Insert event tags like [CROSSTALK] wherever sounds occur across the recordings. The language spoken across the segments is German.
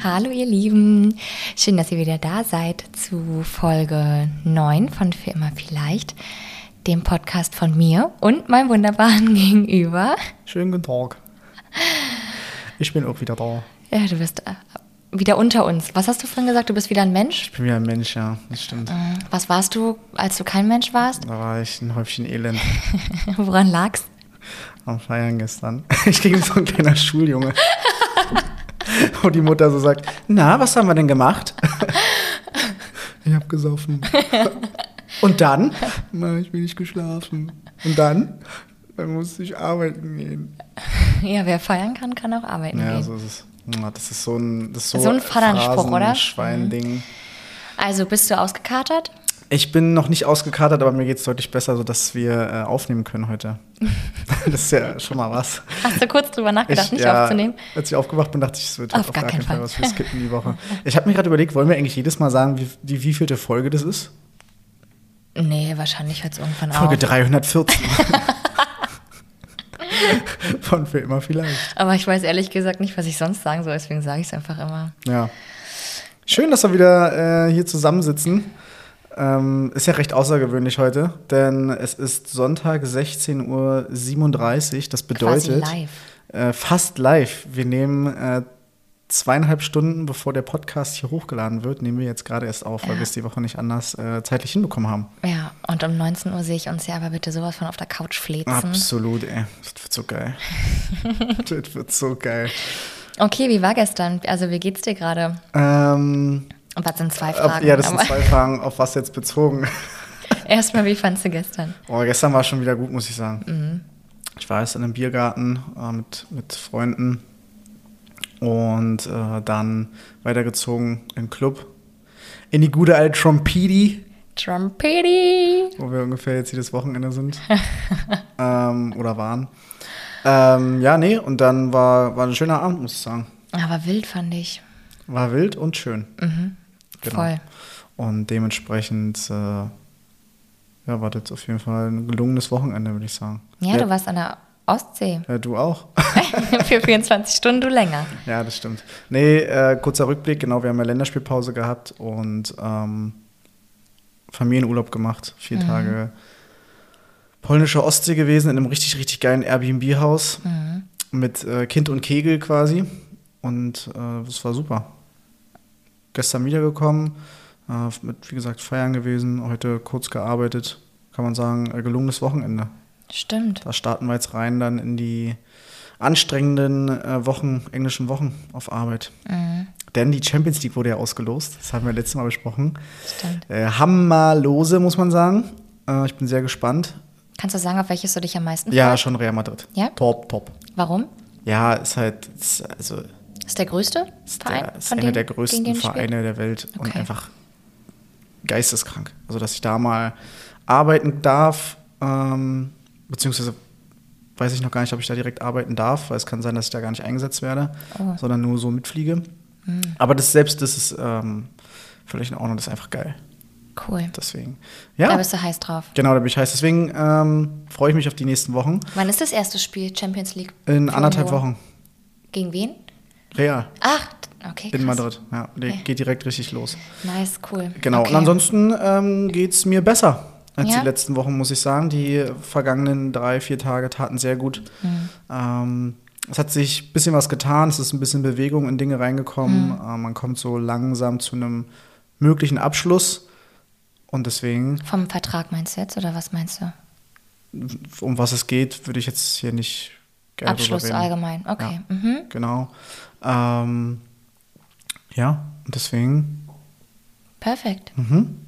Hallo ihr Lieben, schön, dass ihr wieder da seid zu Folge 9 von Für immer vielleicht, dem Podcast von mir und meinem wunderbaren [LAUGHS] Gegenüber. Schönen guten Tag. Ich bin auch wieder da. Ja, du bist äh, wieder unter uns. Was hast du vorhin gesagt? Du bist wieder ein Mensch? Ich bin wieder ein Mensch, ja, das stimmt. Äh, Was warst du, als du kein Mensch warst? Da war ich ein Häufchen Elend [LAUGHS] Woran lag's? am Feiern gestern. [LAUGHS] Ich ging so ein kleiner Schuljunge. [LAUGHS] Wo die Mutter so sagt, na, was haben wir denn gemacht? [LAUGHS] Ich hab gesoffen. [LAUGHS] Und dann? Na, ich bin nicht geschlafen. Und dann? Dann musste ich arbeiten gehen. Ja, wer feiern kann, kann auch arbeiten Ja, gehen. so ist es. Ja, Das ist so ein, das ist so, So ein Vaterspruch, oder? Schweinding. Also, bist du ausgekatert? Ich bin noch nicht ausgekatert, aber mir geht es deutlich besser, sodass wir äh, aufnehmen können heute. [LAUGHS] das ist ja schon mal was. Hast du kurz drüber nachgedacht, nicht ja, aufzunehmen? Als ich aufgewacht bin, dachte ich, es wird Auf auf, gar gar keinen Fall Fall. was wir skippen die Woche. [LAUGHS] Ich habe mir gerade überlegt, wollen wir eigentlich jedes Mal sagen, wie, die wievielte Folge das ist? Nee, wahrscheinlich hört es irgendwann Folge auf. [LAUGHS] 314. Von für immer vielleicht. Aber ich weiß ehrlich gesagt nicht, was ich sonst sagen soll, deswegen sage ich es einfach immer. Ja. Schön, dass wir wieder äh, hier zusammensitzen. Ähm, ist ja recht außergewöhnlich heute, denn es ist Sonntag 16.37 Uhr. Das bedeutet Quasi live. Äh, fast live. Wir nehmen äh, zweieinhalb Stunden, bevor der Podcast hier hochgeladen wird, nehmen wir jetzt gerade erst auf, weil Ja. wir es die Woche nicht anders äh, zeitlich hinbekommen haben. Ja, und um 19 Uhr sehe ich uns ja aber bitte sowas von auf der Couch flezen. Absolut, ey. Das wird so geil. [LAUGHS] das wird so geil. Okay, wie war gestern? Also, wie geht's dir gerade? Ähm, was sind zwei auf, Fragen? ja, das sind zwei Fragen, auf was jetzt bezogen. [LAUGHS] Erstmal, wie fandst du gestern? Oh, gestern war schon wieder gut, muss ich sagen. Mhm. Ich war erst in einem Biergarten äh, mit, mit Freunden und äh, dann weitergezogen in den Club. In die gute alte Trompedi, Trumpeti! wo wir ungefähr jetzt jedes Wochenende sind. [LAUGHS] ähm, oder waren. Ähm, ja, nee, und dann war, war ein schöner Abend, muss ich sagen. Aber wild fand ich. War wild und schön. Genau. Voll. Und dementsprechend, äh, ja, war das auf jeden Fall ein gelungenes Wochenende, würde ich sagen. Ja, du warst an der Ostsee. [LAUGHS] Ja, du auch. [LAUGHS] Für 24 Stunden, du länger. Ja, das stimmt. Nee, äh, kurzer Rückblick, genau, wir haben ja Länderspielpause gehabt und ähm, Familienurlaub gemacht, vier Tage polnische Ostsee gewesen, in einem richtig, richtig geilen Airbnb-Haus mit äh, Kind und Kegel quasi und äh, das war super. Gestern wiedergekommen, äh, mit, wie gesagt, feiern gewesen, heute kurz gearbeitet, kann man sagen, äh, gelungenes Wochenende. Stimmt. Da starten wir jetzt rein dann in die anstrengenden äh, Wochen, englischen Wochen auf Arbeit. Mhm. Denn die Champions League wurde ja ausgelost, das haben wir letztes Mal besprochen. Stimmt. Äh, hammerlose, muss man sagen. Äh, ich bin sehr gespannt. Kannst du sagen, auf welches du dich am meisten Ja, freust? schon Real Madrid. Ja? Top, top. Warum? Ja, ist halt, ist, also, Ist der größte ist, Verein? der, ist von einer der größten? Vereine der Welt und Okay. einfach geisteskrank. Also, dass ich da mal arbeiten darf, ähm, beziehungsweise weiß ich noch gar nicht, ob ich da direkt arbeiten darf, weil es kann sein, dass ich da gar nicht eingesetzt werde, Oh. sondern nur so mitfliege. Hm. Aber das selbst das ist ähm, völlig in Ordnung, das ist einfach geil. Cool. Deswegen. Da Ja, bist du heiß drauf. genau, da bin ich heiß. Deswegen ähm, freue ich mich auf die nächsten Wochen. Wann ist das erste Spiel Champions League? In anderthalb? Wochen. Gegen wen? Real. Ach, okay. In krass. Madrid. Ja, Okay. geht direkt richtig los. Nice, cool. Genau. Okay. Und ansonsten ähm, geht es mir besser als Ja? die letzten Wochen, muss ich sagen. Die vergangenen drei, vier Tage taten sehr gut. Mhm. Ähm, es hat sich ein bisschen was getan, es ist ein bisschen Bewegung in Dinge reingekommen. Mhm. Äh, man kommt so langsam zu einem möglichen Abschluss. Und deswegen, Vom Vertrag meinst du jetzt oder was meinst du? um was es geht, würde ich jetzt hier nicht gerne Abschluss allgemein. Okay. Mhm. Genau. Ähm, ja, und deswegen, Perfekt. mhm.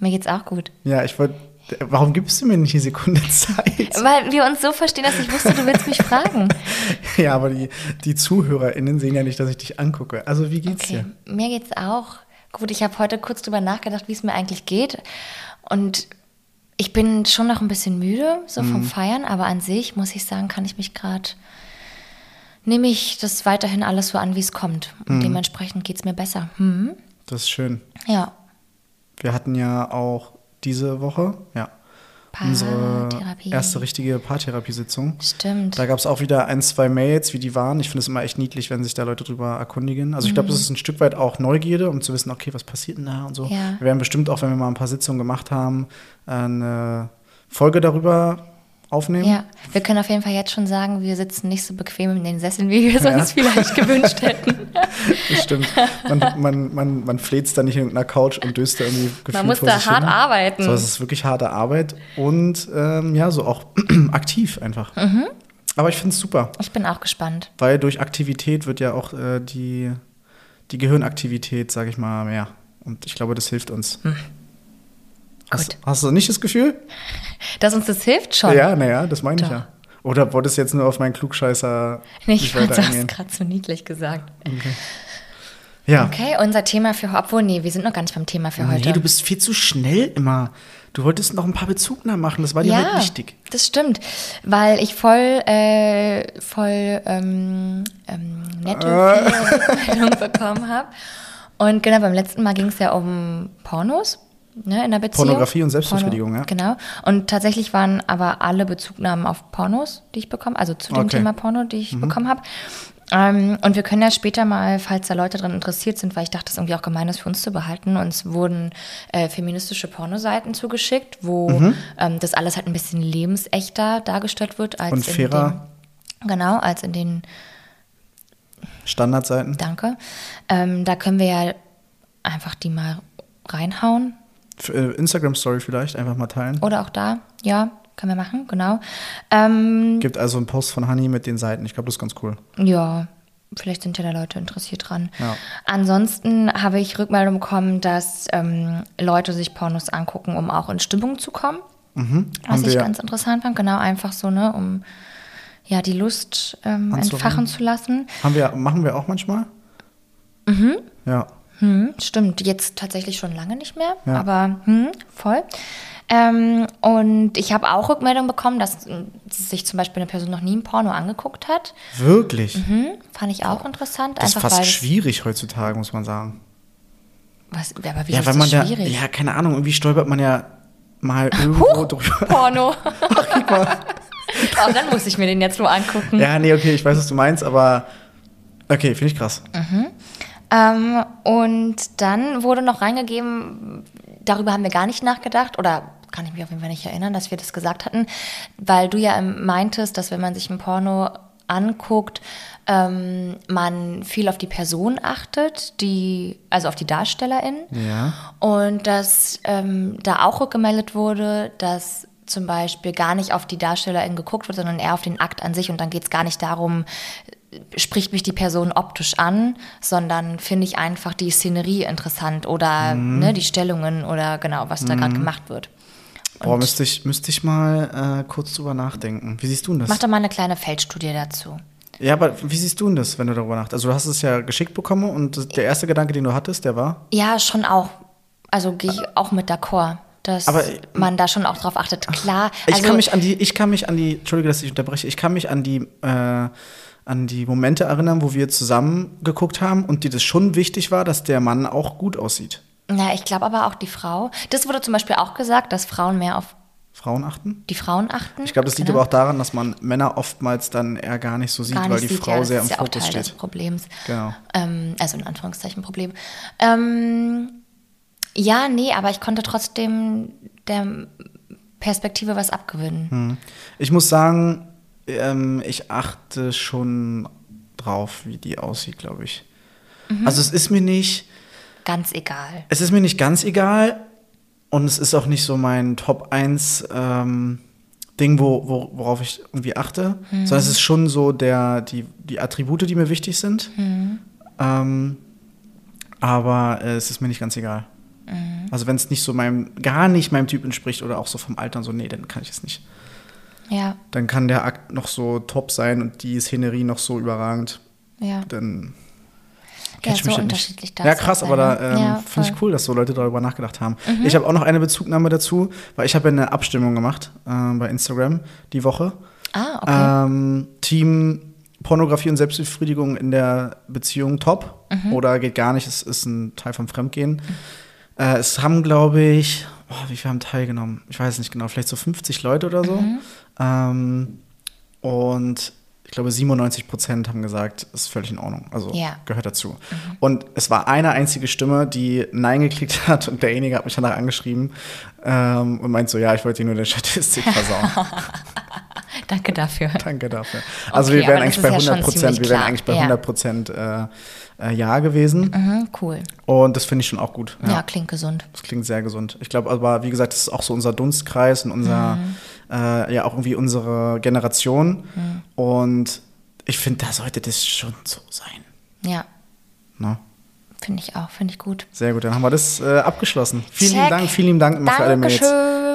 Mir geht's auch gut. ja, ich wollte, warum gibst du mir nicht die Sekunde [LAUGHS] Zeit? Weil wir uns so verstehen, dass ich wusste, du willst mich fragen. [LAUGHS] Ja, aber die, die ZuhörerInnen sehen ja nicht, dass ich dich angucke. Also, wie geht's Okay, dir? mir geht's auch gut. Ich habe heute kurz drüber nachgedacht, wie es mir eigentlich geht. Und ich bin schon noch ein bisschen müde, so vom Feiern, aber an sich muss ich sagen, kann ich mich gerade, nehme ich das weiterhin alles so an, wie es kommt. Und dementsprechend geht's mir besser. Mhm. Das ist schön. Ja, Wir hatten ja auch diese Woche, ja, Unsere erste richtige Paartherapiesitzung. Stimmt. Da gab es auch wieder ein, zwei Mails, wie die waren. Ich finde es immer echt niedlich, wenn sich da Leute drüber erkundigen. Also ich glaube, das ist ein Stück weit auch Neugierde, um zu wissen, okay, was passiert denn da und so. Ja. Wir werden bestimmt auch, wenn wir mal ein paar Sitzungen gemacht haben, eine Folge darüber aufnehmen. Ja, wir können auf jeden Fall jetzt schon sagen, wir sitzen nicht so bequem in den Sesseln, wie wir sonst [LAUGHS] vielleicht gewünscht hätten. [LAUGHS] Das stimmt. Man, man, man, man fläzt da nicht in irgendeiner Couch und döst da irgendwie gefühlt Man muss da hart hin. arbeiten. So, es ist wirklich harte Arbeit und ähm, ja, so auch [CLEARS THROAT] aktiv einfach. Mhm. Aber ich finde es super, Ich bin auch gespannt. weil durch Aktivität wird ja auch äh, die, die Gehirnaktivität, sage ich mal, mehr. Und ich glaube, das hilft uns. Hast, hast du nicht das Gefühl? Dass uns das hilft schon. Ja, naja, das meine ich Doch. ja. Oder wolltest du jetzt nur auf meinen Klugscheißer Nee, ich fand, weiter du hast eingehen? gerade so niedlich gesagt. Ja. Okay, unser Thema für obwohl, nee, wir sind noch gar nicht beim Thema für heute. Nee, du bist viel zu schnell immer. Du wolltest noch ein paar Bezugnahmen machen, das war dir ja, halt wichtig. das stimmt, weil ich voll, äh, voll ähm, ähm, nette Rückmeldungen [LAUGHS] bekommen habe. Und genau, beim letzten Mal ging es ja um Pornos. Ne, in der Beziehung. Pornografie und Selbstbefriedigung, ja. Genau. Und tatsächlich waren aber alle Bezugnahmen auf Pornos, die ich bekomme, also zu dem Okay. Thema Porno, die ich bekommen habe. Ähm, und wir können ja später mal, falls da Leute dran interessiert sind, weil ich dachte, das ist irgendwie auch gemein, das für uns zu behalten. Uns wurden äh, feministische Pornoseiten zugeschickt, wo Mhm. ähm, das alles halt ein bisschen lebensechter dargestellt wird als Und in fairer. den, genau, als in den Standardseiten. Danke. Ähm, da können wir ja einfach die mal reinhauen. Äh, Instagram-Story vielleicht, einfach mal teilen. Oder auch da, ja, können wir machen, genau. Ähm, Gibt also einen Post von Honey mit den Seiten. Ich glaube, das ist ganz cool. Ja, vielleicht sind ja da Leute interessiert dran. Ja. Ansonsten habe ich Rückmeldung bekommen, dass ähm, Leute sich Pornos angucken, um auch in Stimmung zu kommen. Was Mhm. Haben ich ganz interessant fand. Genau, einfach so, ne, um ja die Lust ähm, entfachen zu lassen. Haben wir, machen wir auch manchmal? Mhm. Ja. Hm, stimmt, jetzt tatsächlich schon lange nicht mehr, Ja. aber hm, voll. Ähm, und ich habe auch Rückmeldung bekommen, dass äh, sich zum Beispiel eine Person noch nie ein Porno angeguckt hat. Wirklich? Hm, fand ich auch interessant. Das ist fast schwierig heutzutage, muss man sagen. Was, aber wie Ja, ist weil das man da, schwierig? ja, keine Ahnung, irgendwie stolpert man ja mal irgendwo drüber. Porno. [LAUGHS] [LAUGHS] oh, dann muss ich mir den jetzt nur angucken. Ja, nee, okay, ich weiß, was du meinst, aber okay, finde ich krass. Ähm, und dann wurde noch reingegeben, darüber haben wir gar nicht nachgedacht oder kann ich mich auf jeden Fall nicht erinnern, dass wir das gesagt hatten, weil du ja meintest, dass wenn man sich ein Porno anguckt, ähm, man viel auf die Person achtet, die, also auf die Darstellerin. Ja. Und dass ähm, da auch rückgemeldet wurde, dass zum Beispiel gar nicht auf die Darstellerin geguckt wird, sondern eher auf den Akt an sich. Und dann geht es gar nicht darum, spricht mich die Person optisch an, sondern finde ich einfach die Szenerie interessant oder Mhm. ne, die Stellungen oder genau, was da gerade gemacht wird. Boah, müsste ich, müsste ich mal äh, kurz drüber nachdenken. Wie siehst du denn das? Mach doch mal eine kleine Feldstudie dazu. Ja, aber wie siehst du denn das, wenn du darüber nachdenkst? Also du hast es ja geschickt bekommen und der erste Gedanke, den du hattest, der war? Ja, schon auch. Also gehe ich auch mit d'accord, dass Aber, äh, man da schon auch drauf achtet. Klar, Ich also kann mich an die, ich kann mich an die, Entschuldige, dass ich unterbreche, ich kann mich an die, äh, an die Momente erinnern, wo wir zusammen geguckt haben und dir das schon wichtig war, dass der Mann auch gut aussieht. Na, ich glaube aber auch die Frau. Das wurde zum Beispiel auch gesagt, dass Frauen mehr auf Frauen achten? die Frauen achten. Ich glaube, das liegt Genau. aber auch daran, dass man Männer oftmals dann eher gar nicht so sieht, Gar weil nicht die sieht, Frau ja, das sehr im ist ja auch Fokus Teil des steht. Problems. Genau. Ähm, also in Anführungszeichen Problem. Ähm, ja, nee, aber ich konnte trotzdem der Perspektive was abgewinnen. Hm. Ich muss sagen, ähm, ich achte schon drauf, wie die aussieht, glaube ich. Mhm. Also es ist mir nicht, Ganz egal. es ist mir nicht ganz egal und es ist auch nicht so mein Top 1 ähm, Ding, wo, wo, worauf ich irgendwie achte, Mhm. sondern es ist schon so der, die, die Attribute, die mir wichtig sind. Mhm. Ähm, aber äh, es ist mir nicht ganz egal. Mhm. Also wenn es nicht so meinem, gar nicht meinem Typ entspricht oder auch so vom Alter und so, nee, dann kann ich es nicht. Ja, Dann kann der Akt noch so top sein und die Szenerie noch so überragend. ja. Dann Ja, so mich das unterschiedlich nicht. darf Ja, krass, aber da ne? ähm, Ja, finde ich. Mhm. cool, dass so Leute darüber nachgedacht haben. Ich habe auch noch eine Bezugnahme dazu, weil ich habe ja eine Abstimmung gemacht äh, bei Instagram die Woche. Ah, okay. Ähm, Team Pornografie und Selbstbefriedigung in der Beziehung top Mhm. oder geht gar nicht, es ist ein Teil vom Fremdgehen. Äh, es haben, glaube ich, oh, wie viele haben teilgenommen? Ich weiß nicht genau, vielleicht so 50 Leute oder so. Mhm. Ähm, und ich glaube, 97 Prozent haben gesagt, ist völlig in Ordnung. Also Ja. gehört dazu. Und es war eine einzige Stimme, die Nein geklickt [LAUGHS] hat und derjenige hat mich danach angeschrieben ähm, und meint so, ja, ich wollte nur die Statistik [LAUGHS] versauen. Danke dafür. Danke dafür. Also Okay, wir wären eigentlich bei ist ja 100 schon Prozent, wir wären eigentlich bei Ja. 100 Prozent äh, äh, Ja gewesen. Mhm, cool. Und das finde ich schon auch gut. Ja. klingt gesund. Das klingt sehr gesund. Ich glaube aber, wie gesagt, das ist auch so unser Dunstkreis und unser, Mhm. Äh, ja, auch irgendwie unsere Generation. Und ich finde, da sollte das schon so sein. Ja, Ne? finde ich auch, finde ich gut. Sehr gut, dann haben wir das äh, abgeschlossen. Vielen lieben. Dank, vielen lieben Dank immer für alle Mails.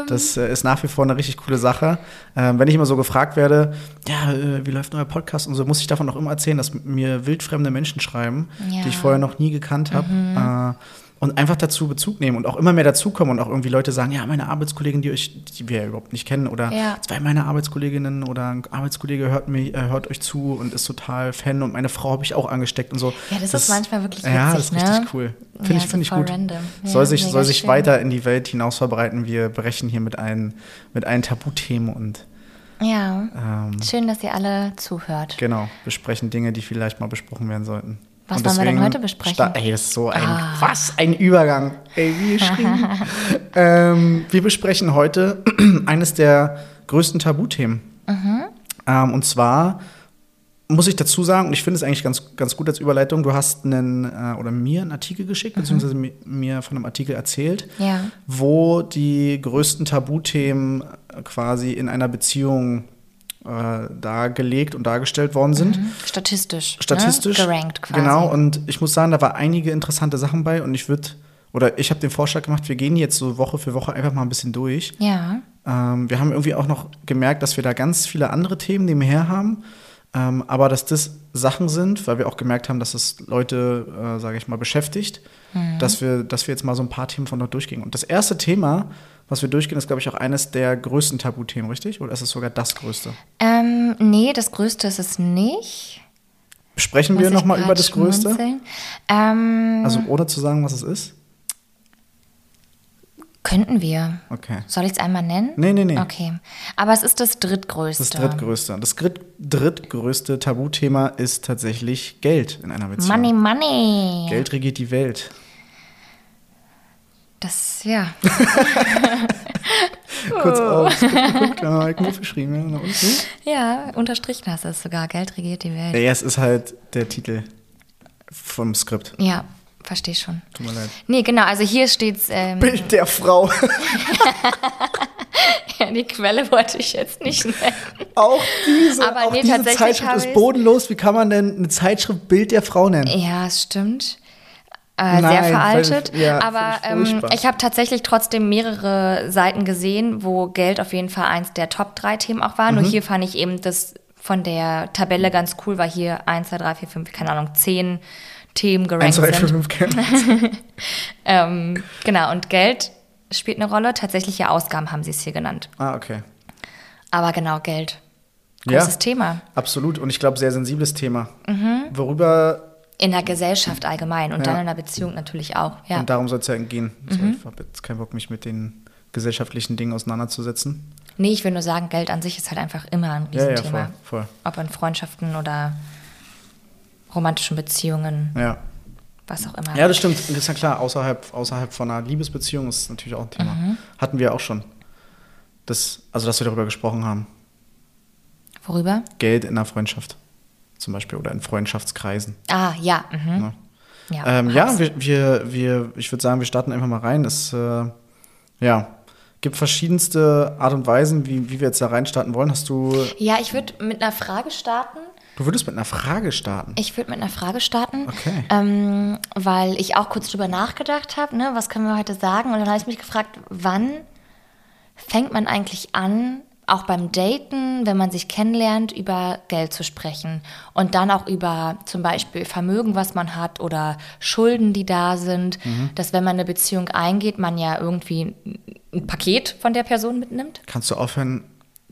Das äh, ist nach wie vor eine richtig coole Sache. Ähm, wenn ich immer so gefragt werde, ja, äh, wie läuft euer Podcast und so, muss ich davon auch immer erzählen, dass mir wildfremde Menschen schreiben, Ja. Mhm. die ich vorher noch nie gekannt habe. Äh, und einfach dazu Bezug nehmen und auch immer mehr dazukommen und auch irgendwie Leute sagen, ja, meine Arbeitskollegin, die euch, die wir ja überhaupt nicht kennen, oder Ja. zwei meiner Arbeitskolleginnen oder ein Arbeitskollege hört mich, äh, hört euch zu und ist total Fan und meine Frau habe ich auch angesteckt und so. Ja, das ist manchmal wirklich Ja, das witzig, ist ne? richtig cool. Finde Ja, ich, so finde ich gut. random. Soll sich, soll sich schön. weiter in die Welt hinaus verbreiten. Wir brechen hier mit allen, mit allen Tabuthemen und Ja, ähm, schön, dass ihr alle zuhört. genau, besprechen Dinge, die vielleicht mal besprochen werden sollten. Was Und wollen wir denn heute besprechen? Ey, das ist so ein, Ah. was ein Übergang. Ey, wie geschrieben. [LAUGHS] ähm, wir besprechen heute [CLEARS THROAT] eines der größten Tabuthemen. Mhm. Ähm, und zwar muss ich dazu sagen, und ich finde es eigentlich ganz, ganz gut als Überleitung, du hast einen, äh, oder mir einen Artikel geschickt, beziehungsweise mi- mir von einem Artikel erzählt, Mhm. Ja. wo die größten Tabuthemen quasi in einer Beziehung äh, dargelegt und dargestellt worden sind. Statistisch. Statistisch. Ne? Gerankt quasi. Genau, und ich muss sagen, da war einige interessante Sachen bei und ich würde, oder ich habe den Vorschlag gemacht, wir gehen jetzt so Woche für Woche einfach mal ein bisschen durch. Ja. Ähm, wir haben irgendwie auch noch gemerkt, dass wir da ganz viele andere Themen nebenher haben, ähm, aber dass das Sachen sind, weil wir auch gemerkt haben, dass es Leute, äh, sage ich mal, beschäftigt, Mhm. dass, wir, dass wir jetzt mal so ein paar Themen von dort durchgehen. Und das erste Thema, was wir durchgehen, ist, glaube ich, auch eines der größten Tabuthemen, richtig? Oder ist es sogar das größte? Ähm, nee, das Größte ist es nicht. Sprechen Muss wir nochmal über das Größte? Ähm, Also ohne zu sagen, was es ist? könnten wir. Okay. Soll ich es einmal nennen? Nee, nee, nee. Okay. Aber es ist das drittgrößte. Das drittgrößte. Das dritt, drittgrößte Tabuthema ist tatsächlich Geld in einer Beziehung. Money, money. Geld regiert die Welt. Das, ja. [LAUGHS] Kurz Oh. auf, geguckt, ja, hab ich mir aufgeschrieben. Ja? Ja, unterstrichen hast du es sogar. Geld regiert die Welt. Ja, es ist halt der Titel vom Skript. Ja, verstehe schon. Tut mir leid. Nee, genau, also hier steht's. Ähm, Bild der Frau. [LAUGHS] ja, die Quelle wollte ich jetzt nicht nennen. auch diese, Aber auch nee, diese Zeitschrift ist bodenlos. Wie kann man denn eine Zeitschrift Bild der Frau nennen? Ja, es stimmt. Äh, Nein, sehr veraltet. völlig- ja, aber ähm, ich habe tatsächlich trotzdem mehrere Seiten gesehen, wo Geld auf jeden Fall eins der Top 3 Themen auch war. Mhm. Nur hier fand ich eben das von der Tabelle ganz cool, weil hier 1, 2, 3, 4, 5, keine Ahnung, 10 Themen gerankt 1, 2, 3, 4, sind. 5 kennen. [LAUGHS] Ähm, genau, und Geld spielt eine Rolle. Tatsächliche Ausgaben haben sie es hier genannt. Ah, okay. Aber genau, Geld. Ja. Großes Thema. Absolut. Und ich glaube, sehr sensibles Thema. Mhm. Worüber, In der Gesellschaft allgemein und Ja. dann in der Beziehung natürlich auch. Ja. Mhm. und darum soll es ja gehen. Also Ich habe jetzt keinen Bock, mich mit den gesellschaftlichen Dingen auseinanderzusetzen. Nee, ich will nur sagen, Geld an sich ist halt einfach immer ein Ja, ja, Riesenthema. voll, voll. Ob in Freundschaften oder romantischen Beziehungen, Ja. was auch immer. Ja, das stimmt. Das ist ja klar, außerhalb, außerhalb von einer Liebesbeziehung ist natürlich auch ein Thema. Mhm. Hatten wir auch schon. Das, also, dass wir darüber gesprochen haben. Worüber? Geld in einer Freundschaft. Zum Beispiel. Oder in Freundschaftskreisen. Ah, ja. Mhm. Ne? Ja, Ähm, ja, wir, wir, wir, ich würde sagen, wir starten einfach mal rein. Es äh, ja, gibt verschiedenste Art und Weisen, wie, wie wir jetzt da reinstarten wollen. Hast du, ja, ich würde mit einer Frage starten. du würdest mit einer Frage starten. Ich würde mit einer Frage starten, Okay. ähm, weil ich auch kurz drüber nachgedacht habe, ne, was können wir heute sagen? Und dann habe ich mich gefragt, wann fängt man eigentlich an, auch beim Daten, wenn man sich kennenlernt, über Geld zu sprechen und dann auch über zum Beispiel Vermögen, was man hat oder Schulden, die da sind, Mhm. dass wenn man eine Beziehung eingeht, man ja irgendwie ein Paket von der Person mitnimmt. Kannst du aufhören?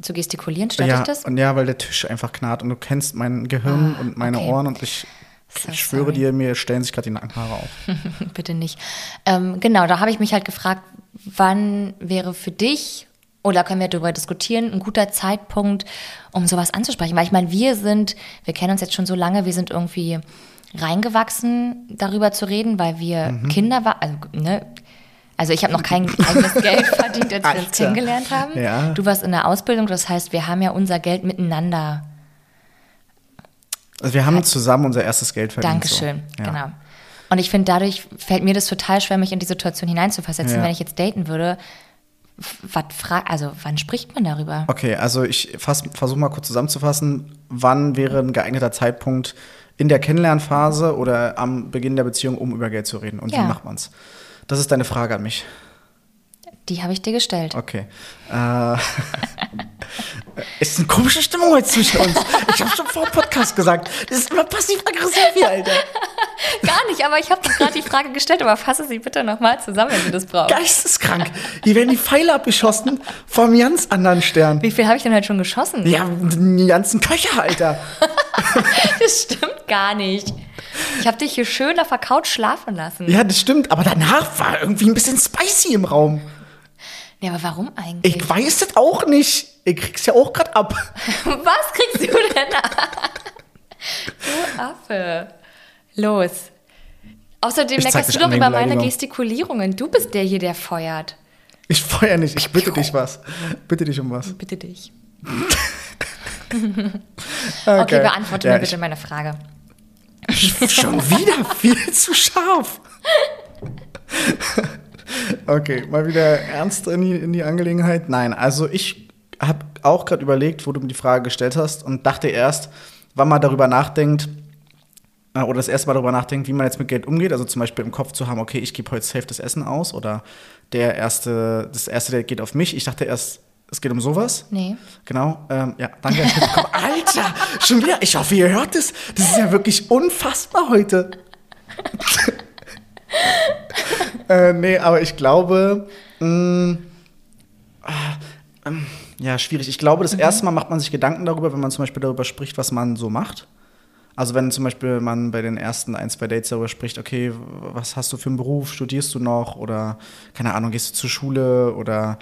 Zu gestikulieren, stört Ja, dich das? und ja, weil der Tisch einfach knarrt und du kennst mein Gehirn und meine okay. Ohren und ich, So ich schwöre sorry. dir, mir stellen sich gerade die Nackenhaare auf. [LAUGHS] Bitte nicht. Ähm, genau, da habe ich mich halt gefragt, wann wäre für dich, oder können wir darüber diskutieren, ein guter Zeitpunkt, um sowas anzusprechen? Weil ich meine, wir sind, wir kennen uns jetzt schon so lange, wir sind irgendwie reingewachsen, darüber zu reden, weil wir Mhm. Kinder waren, also, ne? Also ich habe noch kein [LAUGHS] eigenes Geld verdient, als wir uns kennengelernt haben. Ja. Du warst in der Ausbildung, das heißt, wir haben ja unser Geld miteinander. Also wir haben zusammen unser erstes Geld verdient. Dankeschön, so. Ja. genau. Und ich finde, dadurch fällt mir das total schwer, mich in die Situation hineinzuversetzen, Ja. wenn ich jetzt daten würde. Was frag, also wann spricht man darüber? Okay, also ich versuche mal kurz zusammenzufassen. Wann wäre ein geeigneter Zeitpunkt in der Kennenlernphase oder am Beginn der Beziehung, um über Geld zu reden? Und Ja. wie macht man's? Das ist deine Frage an mich. Die habe ich dir gestellt. Okay. Äh, es [LAUGHS] ist eine komische Stimmung heute zwischen uns. Ich habe schon vor dem Podcast gesagt, das ist immer passiv-aggressiv hier, Alter. [LAUGHS] Gar nicht, aber ich habe doch gerade die Frage gestellt, aber fasse sie bitte nochmal zusammen, wenn du das brauchst. Geisteskrank. Hier werden die Pfeile abgeschossen vom ganz anderen Stern. Wie viel habe ich denn heute schon geschossen? Ja, die ganzen Köcher, Alter. [LAUGHS] Das stimmt gar nicht. Ich habe dich hier schön auf der Couch schlafen lassen. Ja, das stimmt. Aber danach war irgendwie ein bisschen spicy im Raum. Ja, aber warum eigentlich? Ich weiß das auch nicht. Ich krieg's ja auch gerade ab. [LAUGHS] Was kriegst du denn ab? Du Affe. Los. Außerdem Ich dich du doch über meine. Gestikulierungen. Du bist der hier, der feuert. Ich feuer nicht. Ich bitte dich was. Bitte dich um was. Bitte dich. [LAUGHS] Okay, Okay, beantworte Ja, mir bitte meine Frage. Schon wieder viel zu scharf. [LAUGHS] Okay, mal wieder ernst in die, in die Angelegenheit. Nein, also ich habe auch gerade überlegt, wo du mir die Frage gestellt hast und dachte erst, wann man darüber nachdenkt, äh, oder das erste Mal darüber nachdenkt, wie man jetzt mit Geld umgeht. Also zum Beispiel im Kopf zu haben, okay, ich gebe heute safe das Essen aus oder der erste, das erste Date geht auf mich. Ich dachte erst, es geht um sowas. Nee. Genau, ähm, ja, danke. [LAUGHS] Alter, schon wieder. Ich hoffe, ihr hört es. Das ist ja wirklich unfassbar heute. [LAUGHS] äh, nee, aber ich glaube, mh, ah, ähm, ja, schwierig. Ich glaube, das erste Mal macht man sich Gedanken darüber, wenn man zum Beispiel darüber spricht, was man so macht. Also wenn zum Beispiel man bei den ersten ein, zwei Dates darüber spricht, okay, was hast du für einen Beruf, studierst du noch oder keine Ahnung, gehst du zur Schule oder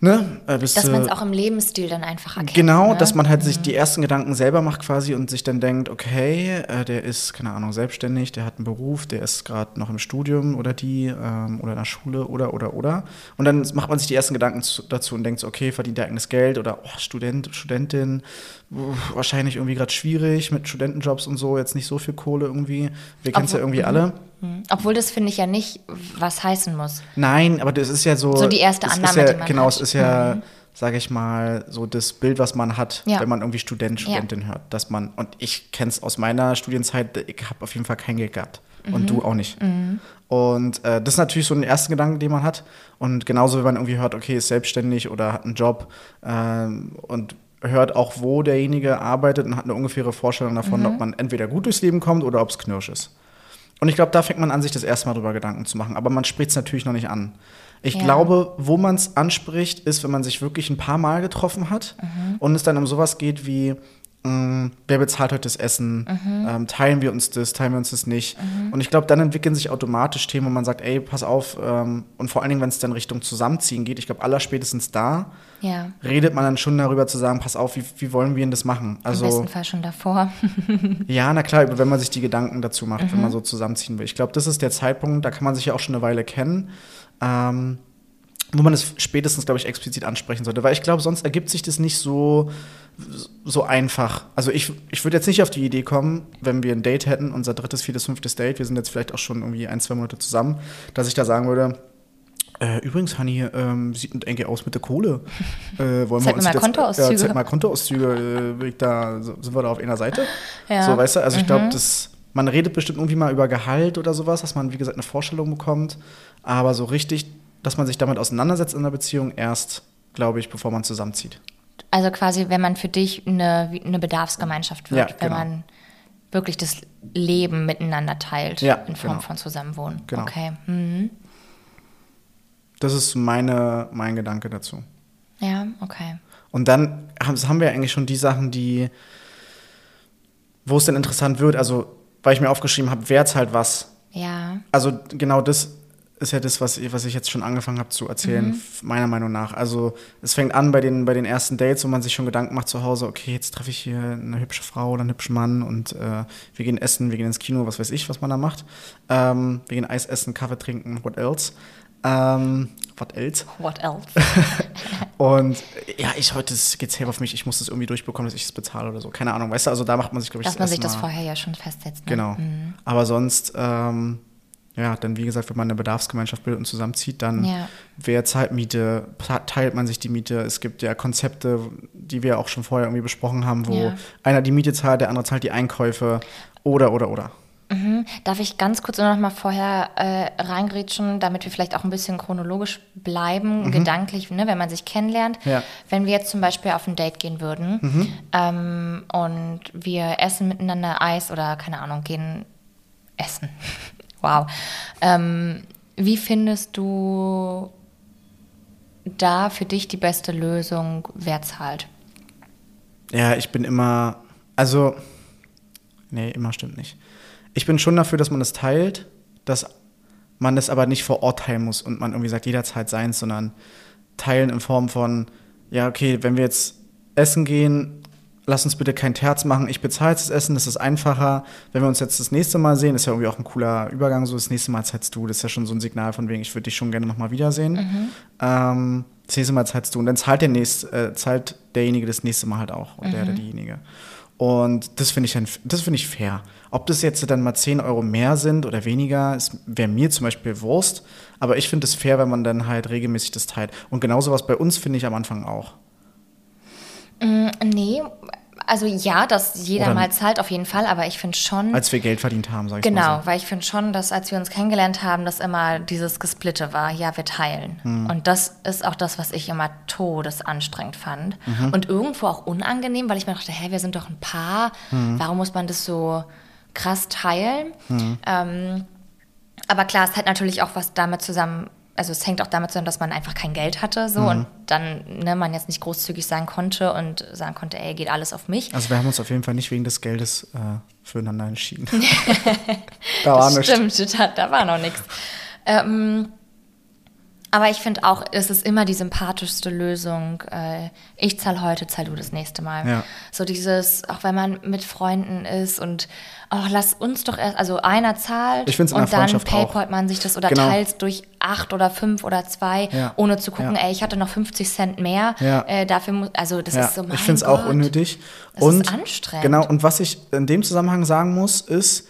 ne, äh, bist Dass man es auch im Lebensstil dann einfach erkennt. Genau, ne? dass man halt sich die ersten Gedanken selber macht quasi und sich dann denkt, okay, äh, der ist, keine Ahnung, selbstständig, der hat einen Beruf, der ist gerade noch im Studium oder die ähm, oder in der Schule oder oder oder. Und dann macht man sich die ersten Gedanken zu, dazu und denkt so, okay, verdient der eigenes Geld oder oh, Student, Studentin, wahrscheinlich irgendwie gerade schwierig mit Studentenjobs und so, jetzt nicht so viel Kohle irgendwie. Wir kennen es ja irgendwie alle. Mhm. Obwohl das finde ich ja nicht was heißen muss. Nein, aber das ist ja so. So die erste Annahme, ja, die man Genau, hat. es ist ja, sage ich mal, so das Bild, was man hat, Ja. wenn man irgendwie Student, Studentin hört. Dass man, und ich kenne es aus meiner Studienzeit, ich habe auf jeden Fall kein Geld gehabt. Mhm. Und du auch nicht. Und äh, das ist natürlich so ein erster Gedanke, den man hat. Und genauso, wenn man irgendwie hört, okay, ist selbstständig oder hat einen Job ähm, und hört auch, wo derjenige arbeitet und hat eine ungefähre Vorstellung davon, Mhm. ob man entweder gut durchs Leben kommt oder ob es knirsch ist. Und ich glaube, da fängt man an, sich das erste Mal drüber Gedanken zu machen. Aber man spricht es natürlich noch nicht an. Ich Ja. glaube, wo man es anspricht, ist, wenn man sich wirklich ein paar Mal getroffen hat und es dann um sowas geht wie, mh, wer bezahlt heute das Essen? Ähm, teilen wir uns das? Teilen wir uns das nicht? Und ich glaube, dann entwickeln sich automatisch Themen, wo man sagt, ey, pass auf. Ähm, und vor allen Dingen, wenn es dann Richtung Zusammenziehen geht, ich glaube, allerspätestens da Ja. redet man dann schon darüber zu sagen, pass auf, wie, wie wollen wir denn das machen? Im Also besten Fall schon davor. [LAUGHS] ja, na klar, wenn man sich die Gedanken dazu macht, wenn man so zusammenziehen will. Ich glaube, das ist der Zeitpunkt, da kann man sich ja auch schon eine Weile kennen, ähm, wo man es spätestens, glaube ich, explizit ansprechen sollte. Weil ich glaube, sonst ergibt sich das nicht so, so einfach. Also ich, ich würde jetzt nicht auf die Idee kommen, wenn wir ein Date hätten, unser drittes, viertes, fünftes Date, wir sind jetzt vielleicht auch schon irgendwie ein, zwei Monate zusammen, dass ich da sagen würde, äh, übrigens, Hanni, ähm, sieht denn eigentlich aus mit der Kohle? [LAUGHS] Äh, wollen Zeig mir mal jetzt- Kontoauszüge. Ja, zeig mal Kontoauszüge. Äh, ich da, sind wir da auf einer Seite? Ja. So, weißt du, also ich Mhm. glaube, das, man redet bestimmt irgendwie mal über Gehalt oder sowas, dass man, wie gesagt, eine Vorstellung bekommt. Aber so richtig, dass man sich damit auseinandersetzt in einer Beziehung, erst, glaube ich, bevor man zusammenzieht. Also quasi, wenn man für dich eine, eine Bedarfsgemeinschaft wird, Ja, wenn genau. man wirklich das Leben miteinander teilt Ja, in Form genau. von Zusammenwohnen. Genau. Okay. Mhm. Das ist meine, mein Gedanke dazu. Ja, okay. Und dann haben, wir eigentlich schon die Sachen, die, wo es dann interessant wird. Also, weil ich mir aufgeschrieben habe, wer zahlt was. Ja. Also genau das ist ja das, was ich, was ich jetzt schon angefangen habe zu erzählen, mhm. meiner Meinung nach. Also es fängt an bei den, bei den ersten Dates, wo man sich schon Gedanken macht zu Hause, okay, jetzt treffe ich hier eine hübsche Frau oder einen hübschen Mann und äh, wir gehen essen, wir gehen ins Kino, was weiß ich, was man da macht. Ähm, wir gehen Eis essen, Kaffee trinken, what else. Ähm, what else? What else? [LAUGHS] und ja, ich heute geht's safe auf mich, ich muss das irgendwie durchbekommen, dass ich es bezahle oder so. Keine Ahnung, weißt du, also da macht man sich, glaube ich, Dass das man sich das vorher ja schon festsetzt. Ne? Genau. Mhm. Aber sonst, ähm, ja, dann wie gesagt, wenn man eine Bedarfsgemeinschaft bildet und zusammenzieht, dann ja. wer zahlt Miete, teilt man sich die Miete. Es gibt ja Konzepte, die wir auch schon vorher irgendwie besprochen haben, wo ja. einer die Miete zahlt, der andere zahlt die Einkäufe oder, oder, oder. Mhm. Darf ich ganz kurz noch mal vorher äh, reingrätschen, damit wir vielleicht auch ein bisschen chronologisch bleiben, mhm. gedanklich, ne, wenn man sich kennenlernt. Ja. Wenn wir jetzt zum Beispiel auf ein Date gehen würden mhm. ähm, und wir essen miteinander Eis oder keine Ahnung, gehen essen. Wow. Ähm, wie findest du da für dich die beste Lösung, wer zahlt? Ja, ich bin immer, also, nee, immer stimmt nicht ich bin schon dafür, dass man es teilt, dass man es aber nicht vor Ort teilen muss und man irgendwie sagt, jederzeit seins, sondern teilen in Form von, ja, okay, wenn wir jetzt essen gehen, lass uns bitte kein Terz machen, ich bezahle das Essen, das ist einfacher. Wenn wir uns jetzt das nächste Mal sehen, ist ja irgendwie auch ein cooler Übergang, so das nächste Mal zahlst du, das ist ja schon so ein Signal von wegen, ich würde dich schon gerne nochmal wiedersehen. Mhm. Ähm, das nächste Mal zahlst du und dann zahlt, der nächste, äh, zahlt derjenige das nächste Mal halt auch, und mhm. der oder diejenige. Und das finde ich, das ich fair. Ob das jetzt dann mal 10 Euro mehr sind oder weniger, wäre mir zum Beispiel Wurst. Aber ich finde es fair, wenn man dann halt regelmäßig das teilt. Und genauso was bei uns finde ich am Anfang auch. Mm, nee, also ja, dass jeder Oder mal zahlt auf jeden Fall, aber ich finde schon. Als wir Geld verdient haben, sag ich genau, mal. Genau, so. weil ich finde schon, dass als wir uns kennengelernt haben, dass immer dieses Gesplitte war, ja, wir teilen. Hm. Und das ist auch das, was ich immer todesanstrengend fand. Mhm. Und irgendwo auch unangenehm, weil ich mir dachte, hä, wir sind doch ein Paar, mhm. warum muss man das so krass teilen? Mhm. Ähm, aber klar, es hat natürlich auch was damit zusammen also es hängt auch damit zusammen, dass man einfach kein Geld hatte so mhm. und dann ne, man jetzt nicht großzügig sein konnte und sagen konnte, ey, geht alles auf mich. Also wir haben uns auf jeden Fall nicht wegen des Geldes äh, füreinander entschieden. [LAUGHS] da war nichts. Stimmt, da, da war noch nichts. Ähm, aber ich finde auch, es ist immer die sympathischste Lösung. Äh, ich zahle heute, zahl du das nächste Mal. Ja. So dieses, auch wenn man mit Freunden ist und oh, lass uns doch erst, also einer zahlt und dann paypalt man sich das oder genau. teilt durch acht oder fünf oder zwei, ja. ohne zu gucken, ja. ey, ich hatte noch 50 Cent mehr. Äh, dafür muss, also das ist so mein Ich finde es auch unnötig. Das und, ist anstrengend. Genau, und was ich in dem Zusammenhang sagen muss, ist,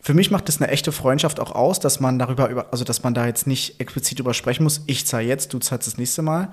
für mich macht es eine echte Freundschaft auch aus, dass man darüber, also dass man da jetzt nicht explizit drüber sprechen muss, ich zahle jetzt, du zahlst das nächste Mal.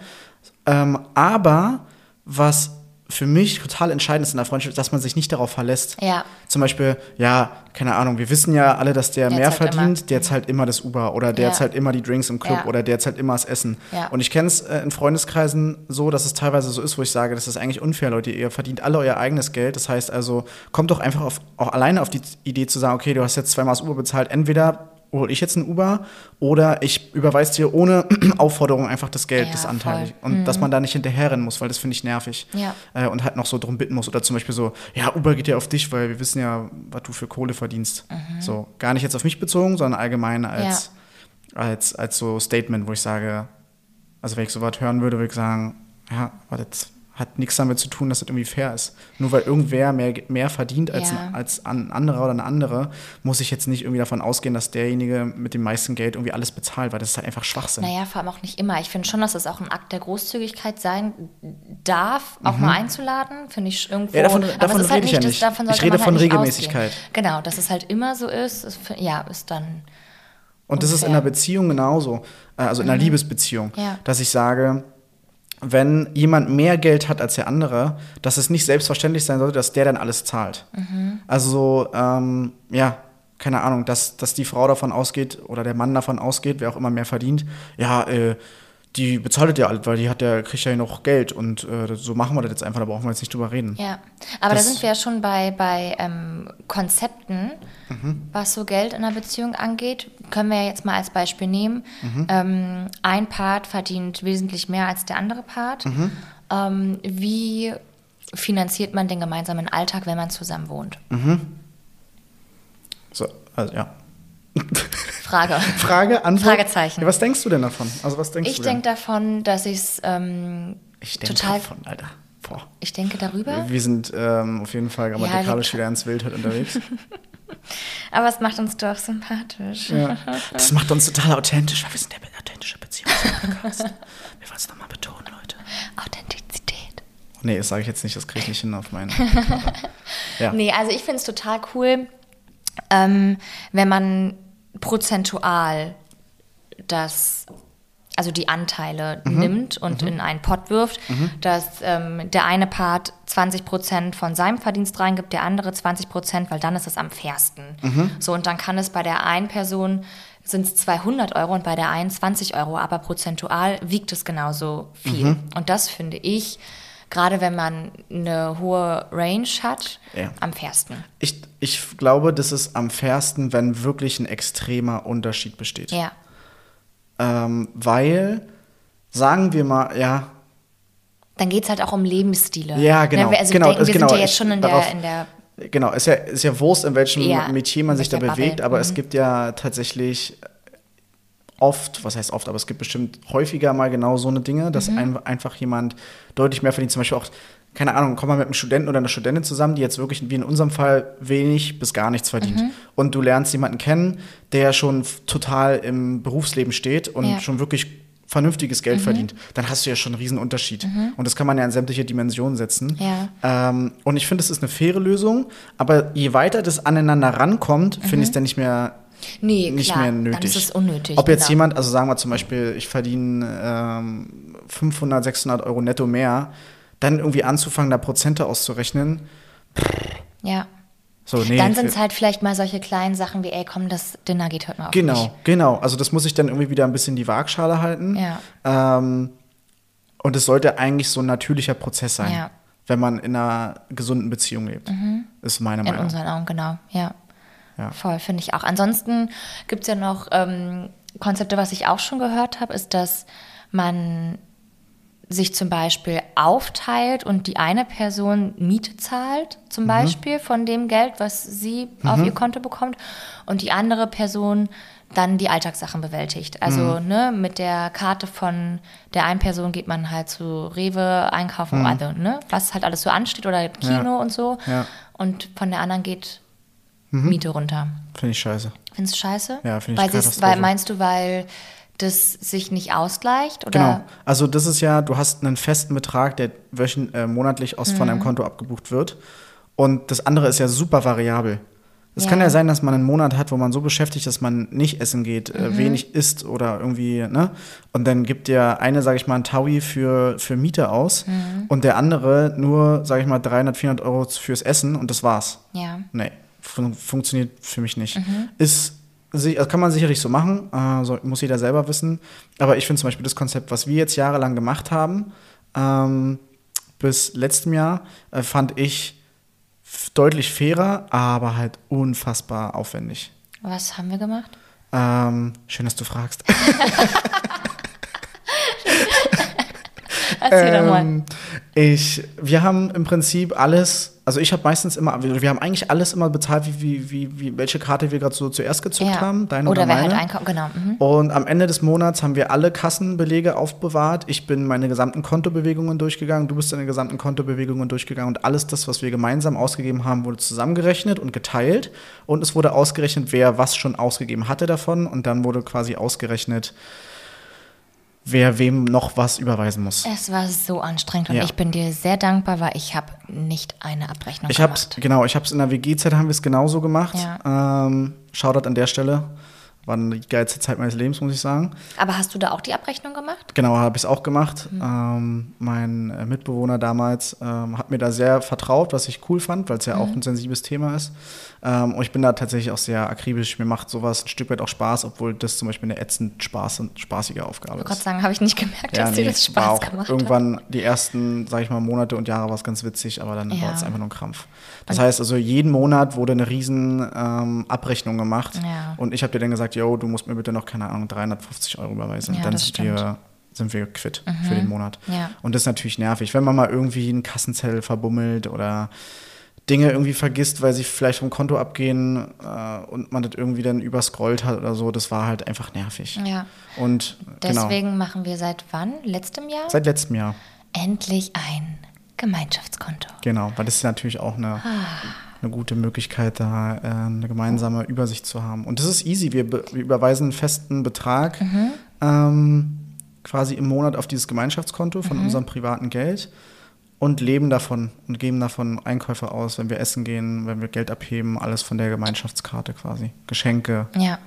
Ähm, aber was für mich total entscheidend ist in der Freundschaft, dass man sich nicht darauf verlässt. Ja. Zum Beispiel, ja, keine Ahnung, wir wissen ja alle, dass der, der mehr verdient, immer. der zahlt immer das Uber oder der ja. zahlt immer die Drinks im Club ja. oder der zahlt immer das Essen. Ja. Und ich kenne es äh, in Freundeskreisen so, dass es teilweise so ist, wo ich sage, das ist eigentlich unfair, Leute, ihr verdient alle euer eigenes Geld. Das heißt also, kommt doch einfach auf, auch alleine auf die Idee zu sagen, okay, du hast jetzt zweimal das Uber bezahlt, entweder hole ich jetzt ein Uber oder ich überweise dir ohne [CLEARS THROAT] Aufforderung einfach das Geld, ja, das Anteil. Und mhm. dass man da nicht hinterherrennen muss, weil das finde ich nervig. Ja. Äh, und halt noch so drum bitten muss. Oder zum Beispiel so, ja, Uber geht ja auf dich, weil wir wissen ja, was du für Kohle verdienst. Mhm. So, gar nicht jetzt auf mich bezogen, sondern allgemein als, ja. als, als so Statement, wo ich sage, also wenn ich sowas hören würde, würde ich sagen, ja, warte, hat nichts damit zu tun, dass das irgendwie fair ist. Nur weil irgendwer mehr, mehr verdient als, ja. ein, als ein anderer oder eine andere, muss ich jetzt nicht irgendwie davon ausgehen, dass derjenige mit dem meisten Geld irgendwie alles bezahlt, weil das ist halt einfach Schwachsinn. Naja, vor allem auch nicht immer. Ich finde schon, dass es auch ein Akt der Großzügigkeit sein darf, auch mhm. mal einzuladen. Finde ich irgendwo. Ja, davon, davon rede halt ich ja nicht. Das, ich rede von halt Regelmäßigkeit. Ausgehen. Genau, dass es halt immer so ist, ist ja, ist dann. Und unfair. das ist in einer Beziehung genauso, äh, also in einer mhm. Liebesbeziehung, ja. dass ich sage, wenn jemand mehr Geld hat als der andere, dass es nicht selbstverständlich sein sollte, dass der dann alles zahlt. Mhm. Also, ähm, ja, keine Ahnung, dass, dass die Frau davon ausgeht oder der Mann davon ausgeht, wer auch immer mehr verdient, ja, äh, die bezahlt ja alles, weil die hat ja, kriegt ja noch Geld und äh, so machen wir das jetzt einfach, da brauchen wir jetzt nicht drüber reden. Ja, aber das, da sind wir ja schon bei, bei ähm, Konzepten, mhm. was so Geld in einer Beziehung angeht. Können wir ja jetzt mal als Beispiel nehmen. Mhm. Ähm, ein Part verdient wesentlich mehr als der andere Part. Mhm. Ähm, wie finanziert man den gemeinsamen Alltag, wenn man zusammen wohnt? Mhm. So, also ja. Frage. [LAUGHS] Frage, Antwort. Fragezeichen. Ja, was denkst du denn davon? Also was denkst Ich du denn? denke davon, dass ich es ähm, ich denke total. davon, Alter. Boah. Ich denke darüber. Wir sind ähm, auf jeden Fall grammatikalisch wieder ins Wild heute unterwegs. [LAUGHS] [LAUGHS] Aber es macht uns doch sympathisch. Ja. Das macht uns total authentisch, weil wir sind der authentische Beziehungspodcast. wir wollen es nochmal betonen, Leute. Authentizität. Nee, das sage ich jetzt nicht, das kriege ich nicht hin auf meinen. ja. Nee, also ich finde es total cool, ähm, wenn man prozentual das, also die Anteile nimmt und in einen Pott wirft, dass ähm, der eine Part 20 Prozent von seinem Verdienst reingibt, der andere 20 Prozent, weil dann ist es am fairsten. So, und dann kann es bei der einen Person sind es 200 Euro und bei der einen 20 Euro, aber prozentual wiegt es genauso viel. Und das finde ich, gerade wenn man eine hohe Range hat, Ja. am fairsten. Ich, ich glaube, das ist am fairsten, wenn wirklich ein extremer Unterschied besteht. Ja. Ähm, weil, sagen wir mal, ja, Dann geht es halt auch um Lebensstile. Ja, genau. Ne, wir- Also genau, wir, denken, wir genau. sind ja jetzt schon in darauf- der, in der Genau, ist ja, ist ja Wurst, in welchem Ja, Metier man sich da bewegt, Bubble. aber es Mhm. gibt ja tatsächlich oft, was heißt oft, aber es gibt bestimmt häufiger mal genau so eine Dinge, dass Mhm. ein, einfach jemand deutlich mehr verdient. Zum Beispiel auch, keine Ahnung, kommt man mit einem Studenten oder einer Studentin zusammen, die jetzt wirklich, wie in unserem Fall, wenig bis gar nichts verdient. Mhm. Und du lernst jemanden kennen, der schon total im Berufsleben steht und Ja. Mhm. schon wirklich vernünftiges Geld verdient, dann hast du ja schon einen riesen Unterschied. Und das kann man ja in sämtliche Dimensionen setzen. Ja. Ähm, und ich finde, es ist eine faire Lösung, aber je weiter das aneinander rankommt, finde ich es dann nicht mehr, Nee, nicht klar, mehr dann nötig. ist es unnötig, Ob jetzt genau. jemand, also sagen wir zum Beispiel, ich verdiene ähm, 500, 600 Euro netto mehr, dann irgendwie anzufangen, da Prozente auszurechnen, Ja. so, nee. dann sind es halt vielleicht mal solche kleinen Sachen wie, ey, komm, das Dinner geht heute mal auf Genau, mich. genau. Also das muss ich dann irgendwie wieder ein bisschen die Waagschale halten. Ja. Ähm, und es sollte eigentlich so ein natürlicher Prozess sein, Ja. Mhm. wenn man in einer gesunden Beziehung lebt. Ist meine In Meinung. unseren Augen, genau. Ja. Ja. Voll, finde ich auch. Ansonsten gibt es ja noch ähm, Konzepte, was ich auch schon gehört habe, ist, dass man sich zum Beispiel aufteilt und die eine Person Miete zahlt, Mhm. zum Beispiel von dem Geld, was sie auf ihr Konto bekommt, und die andere Person dann die Alltagssachen bewältigt. Also Mhm. ne, mit der Karte von der einen Person geht man halt zu Rewe einkaufen, also ne, was halt alles so ansteht oder Kino Mhm. Ja. und so. Ja. Und von der anderen geht Mhm. Miete runter. Finde ich scheiße. Findest du scheiße? Ja, finde ich Katastrophe. weil Meinst du, weil das sich nicht ausgleicht? Oder? Genau. Also das ist ja, du hast einen festen Betrag, der wöchen, äh, monatlich aus Mhm. von deinem Konto abgebucht wird. Und das andere ist ja super variabel. Es Ja. kann ja sein, dass man einen Monat hat, wo man so beschäftigt, dass man nicht essen geht, Mhm. äh, wenig isst oder irgendwie, ne? Und dann gibt der eine, sage ich mal, ein Taui für, für Miete aus Mhm. und der andere nur, sage ich mal, 300, 400 Euro fürs Essen und das war's. Ja. Nee, fun funktioniert für mich nicht. Mhm. Ist, also kann man sicherlich so machen, äh, so, muss jeder selber wissen. Aber ich finde zum Beispiel das Konzept, was wir jetzt jahrelang gemacht haben, ähm, bis letztem Jahr, äh, fand ich deutlich fairer, aber halt unfassbar aufwendig. Was haben wir gemacht? Ähm, schön, dass du fragst. [LAUGHS] Erzähl doch mal. Ähm, ich, wir haben im Prinzip alles, also ich habe meistens immer, wir, haben eigentlich alles immer bezahlt, wie, wie, wie, welche Karte wir gerade so zuerst gezückt Ja. haben, deine oder oder, wer meine. halt einkauft, genau. Mhm. Und am Ende des Monats haben wir alle Kassenbelege aufbewahrt. Ich bin meine gesamten Kontobewegungen durchgegangen, du bist deine gesamten Kontobewegungen durchgegangen und alles das, was wir gemeinsam ausgegeben haben, wurde zusammengerechnet und geteilt. Und es wurde ausgerechnet, wer was schon ausgegeben hatte davon. Und dann wurde quasi ausgerechnet, wer wem noch was überweisen muss. Es war so anstrengend und Ja. ich bin dir sehr dankbar, weil ich habe nicht eine Abrechnung Ich hab's, gemacht. genau, ich hab's in der WG-Zeit haben wir es genauso gemacht. Ja. Ähm, Shoutout an der Stelle. War die geilste Zeit meines Lebens, muss ich sagen. Aber hast du da auch die Abrechnung gemacht? Genau, habe ich es auch gemacht. Mhm. Ähm, mein äh, Mitbewohner damals ähm, hat mir da sehr vertraut, was ich cool fand, weil es ja auch Mhm. ein sensibles Thema ist. Ähm, und ich bin da tatsächlich auch sehr akribisch. Mir macht sowas ein Stück weit auch Spaß, obwohl das zum Beispiel eine ätzend Spaß und spaßige Aufgabe ist. Gott Dank habe ich nicht gemerkt, dass dir das war Spaß gemacht hat. irgendwann die ersten, sag ich mal, Monate und Jahre war es ganz witzig, aber dann Ja. war es einfach nur ein Krampf. Das heißt also, jeden Monat wurde eine riesen ähm, Abrechnung gemacht Ja. und ich habe dir dann gesagt, yo, du musst mir bitte noch, keine Ahnung, 350 Euro überweisen. Ja, dann sind wir, sind wir quitt für den Monat. Ja. Und das ist natürlich nervig, wenn man mal irgendwie einen Kassenzettel verbummelt oder Dinge irgendwie vergisst, weil sie vielleicht vom Konto abgehen äh, und man das irgendwie dann überscrollt hat oder so. Das war halt einfach nervig. Ja. Und genau, Deswegen machen wir seit wann? Letztem Jahr? seit letztem Jahr. Endlich ein Gemeinschaftskonto. Genau, weil das ist natürlich auch eine, eine gute Möglichkeit, da äh, eine gemeinsame Übersicht zu haben. Und das ist easy. Wir, wir überweisen einen festen Betrag ähm, quasi im Monat auf dieses Gemeinschaftskonto von unserem privaten Geld und leben davon und geben davon Einkäufe aus, wenn wir essen gehen, wenn wir Geld abheben, alles von der Gemeinschaftskarte quasi. Geschenke. Ja.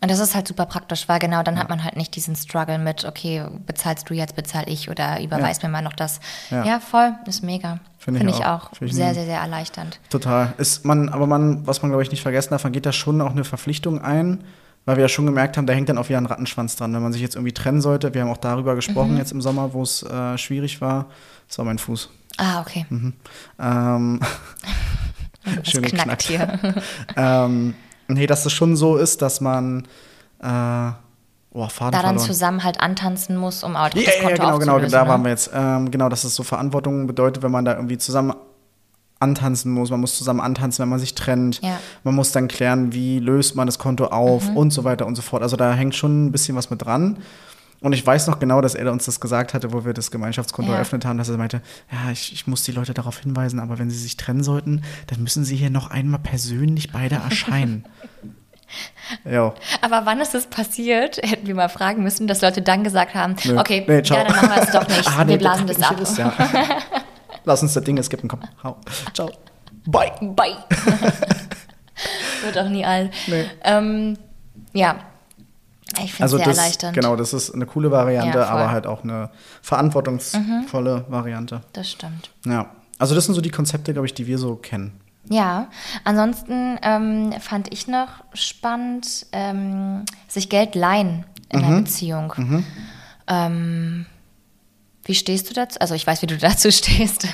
Und das ist halt super praktisch, weil genau dann hat man halt nicht diesen Struggle mit, okay, bezahlst du jetzt, bezahl ich oder überweist mir mal noch das. Ja. Ja, voll, ist mega. Finde Finde ich ich auch. auch. Finde ich sehr, sehr, sehr erleichternd. Total. Ist man, aber man, was man glaube ich nicht vergessen darf, man geht da schon auch eine Verpflichtung ein, weil wir ja schon gemerkt haben, da hängt dann auch wieder ein Rattenschwanz dran. Wenn man sich jetzt irgendwie trennen sollte, wir haben auch darüber gesprochen Mhm. jetzt im Sommer, wo es äh, schwierig war. Das war mein Fuß. Ah, okay. Ähm, [LAUGHS] Das schön knackt hier. [LAUGHS] ähm, nee, dass es schon so ist, dass man äh, oh, Faden da dann verloren. zusammen halt antanzen muss, um auch Ja, das ja, Konto ja, genau, genau, aufzulösen, da ne? waren wir jetzt. Ähm, genau, dass es so Verantwortung bedeutet, wenn man da irgendwie zusammen antanzen muss. Man muss zusammen antanzen, wenn man sich trennt. Ja. Man muss dann klären, wie löst man das Konto auf Mhm. und so weiter und so fort. Also da hängt schon ein bisschen was mit dran. Und ich weiß noch genau, dass er uns das gesagt hatte, wo wir das Gemeinschaftskonto Ja. eröffnet haben, dass er meinte, ja, ich, ich muss die Leute darauf hinweisen, aber wenn sie sich trennen sollten, dann müssen sie hier noch einmal persönlich beide erscheinen. [LAUGHS] ja. Aber wann ist es passiert? Hätten wir mal fragen müssen, dass Leute dann gesagt haben, Nö. okay, Nee, ja, dann machen wir es doch [LAUGHS] nicht. Ah, nee, wir blasen das das ab. gewusst, ja. [LAUGHS] Lass uns das Ding skippen, komm. Hau. Ciao. Bye. Bye. [LAUGHS] Wird auch nie alt. Nee. Ähm, ja, ich finde es Also sehr das, erleichternd. genau, das ist eine coole Variante, Ja. Mhm. aber halt auch eine verantwortungsvolle Variante. Das stimmt. Ja. Also das sind so die Konzepte, glaube ich, die wir so kennen. Ja, ansonsten ähm, fand ich noch spannend, ähm, sich Geld leihen in Mhm. einer Beziehung. Ähm, wie stehst du dazu? Also ich weiß, wie du [LAUGHS] dazu stehst,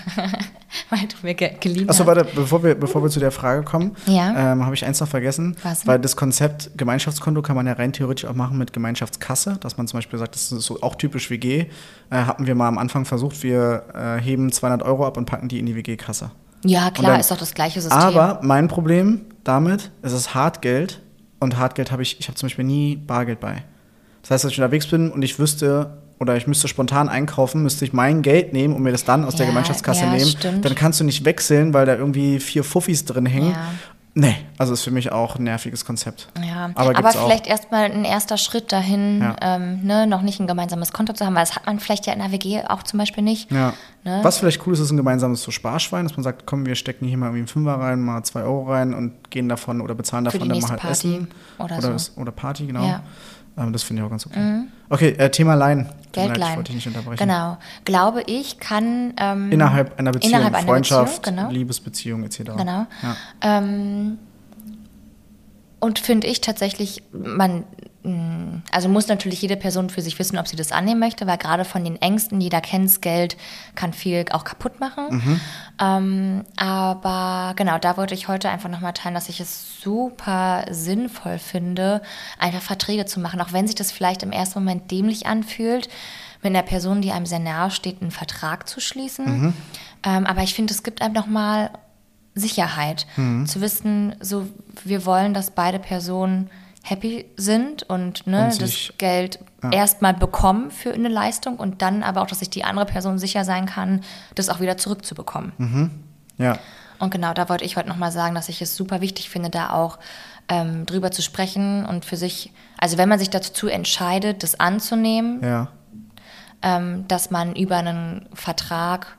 [LAUGHS] weil du mir ge geliehen Achso, hast. warte, bevor wir, bevor wir zu der Frage kommen, Ja. ähm, habe ich eins noch vergessen. Was? Weil das Konzept Gemeinschaftskonto kann man ja rein theoretisch auch machen mit Gemeinschaftskasse, dass man zum Beispiel sagt, das ist so auch typisch WG. Äh, hatten wir mal am Anfang versucht, wir äh, heben 200 Euro ab und packen die in die WG-Kasse. Ja, klar, dann- ist doch das gleiche System. Aber mein Problem damit, es ist Hartgeld und Hartgeld habe ich, ich habe zum Beispiel nie Bargeld bei. Das heißt, dass ich unterwegs bin und ich wüsste oder ich müsste spontan einkaufen, müsste ich mein Geld nehmen und mir das dann aus der Ja, Gemeinschaftskasse ja, nehmen. stimmt. Dann kannst du nicht wechseln, weil da irgendwie vier Fuffis drin hängen. Ja. Nee, also ist für mich auch ein nerviges Konzept. Ja, Aber aber, vielleicht erstmal ein erster Schritt dahin, Ja. ähm, ne, noch nicht ein gemeinsames Konto zu haben, weil das hat man vielleicht ja in der WG auch zum Beispiel nicht. Ja. Ne? Was vielleicht cool ist, ist ein gemeinsames so Sparschwein, dass man sagt, komm, wir stecken hier mal irgendwie einen Fünfer rein, mal zwei Euro rein und gehen davon oder bezahlen davon dann mal halt Party Essen. oder oder, so. oder Party, genau. Ja. Mhm. Ähm, das finde ich auch ganz okay. Okay, äh, Thema Leihen. Tut mir Geld leid, Ich leihen. wollte dich nicht unterbrechen. Genau. Glaube ich, kann. Ähm, Innerhalb einer Beziehung, Innerhalb einer Freundschaft, Beziehung, genau. Liebesbeziehung etc. Genau. Ja. Ähm, und finde ich tatsächlich, man, also muss natürlich jede Person für sich wissen, ob sie das annehmen möchte, weil gerade von den Ängsten, jeder kennt's, Geld kann viel auch kaputt machen. Mhm. Ähm, aber genau, da wollte ich heute einfach nochmal teilen, dass ich es super sinnvoll finde, einfach Verträge zu machen, auch wenn sich das vielleicht im ersten Moment dämlich anfühlt, mit einer Person, die einem sehr nahe steht, einen Vertrag zu schließen. Mhm. Ähm, aber ich finde, es gibt einem nochmal Sicherheit, Mhm. zu wissen, so wir wollen, dass beide Personen happy sind und, ne, Und das Geld ja. erstmal bekommen für eine Leistung und dann aber auch, dass sich die andere Person sicher sein kann, das auch wieder zurückzubekommen. Mhm. Ja. Und genau, da wollte ich heute nochmal sagen, dass ich es super wichtig finde, da auch ähm, drüber zu sprechen und für sich, also wenn man sich dazu entscheidet, das anzunehmen, Ja. ähm, dass man über einen Vertrag,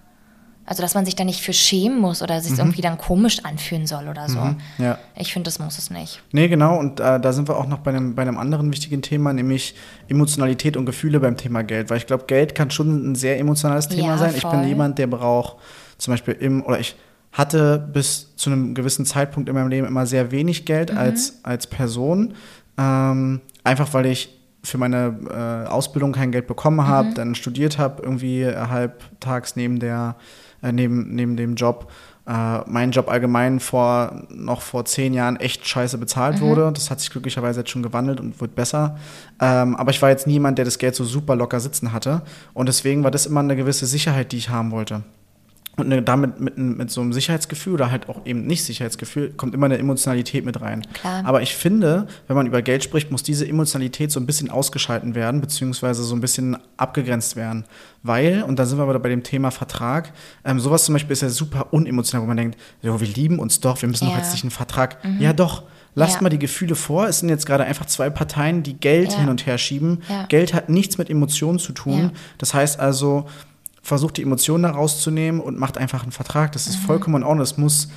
also dass man sich da nicht für schämen muss oder sich irgendwie dann komisch anfühlen soll oder so. Mhm. Ja. Ich finde, das muss es nicht. Nee, genau. Und äh, da sind wir auch noch bei einem, bei einem anderen wichtigen Thema, nämlich Emotionalität und Gefühle beim Thema Geld. Weil ich glaube, Geld kann schon ein sehr emotionales Thema Ja, sein. Ich bin voll. jemand, der braucht zum Beispiel im, oder ich hatte bis zu einem gewissen Zeitpunkt in meinem Leben immer sehr wenig Geld Mhm. als, als Person. Ähm, einfach weil ich für meine äh, Ausbildung kein Geld bekommen habe, Mhm. dann studiert habe, irgendwie halbtags neben der, äh, neben, neben dem Job. Äh, mein Job allgemein vor noch vor zehn Jahren echt scheiße bezahlt wurde. Das hat sich glücklicherweise jetzt schon gewandelt und wird besser. Ähm, aber ich war jetzt niemand, der das Geld so super locker sitzen hatte. Und deswegen war das immer eine gewisse Sicherheit, die ich haben wollte. Und ne, damit mit, mit so einem Sicherheitsgefühl oder halt auch eben nicht Sicherheitsgefühl kommt immer eine Emotionalität mit rein. Klar. Aber ich finde, wenn man über Geld spricht, muss diese Emotionalität so ein bisschen ausgeschalten werden, beziehungsweise so ein bisschen abgegrenzt werden. Weil, und da sind wir aber bei dem Thema Vertrag, ähm, sowas zum Beispiel ist ja super unemotional, wo man denkt, jo, wir lieben uns doch, wir müssen doch Ja. jetzt nicht einen Vertrag. Ja, doch. Lasst Ja. mal die Gefühle vor. Es sind jetzt gerade einfach zwei Parteien, die Geld Ja. hin und her schieben. Geld hat nichts mit Emotionen zu tun. Das heißt also, versucht die Emotionen da rauszunehmen und macht einfach einen Vertrag. Das ist Mhm. vollkommen in Ordnung. Das muss,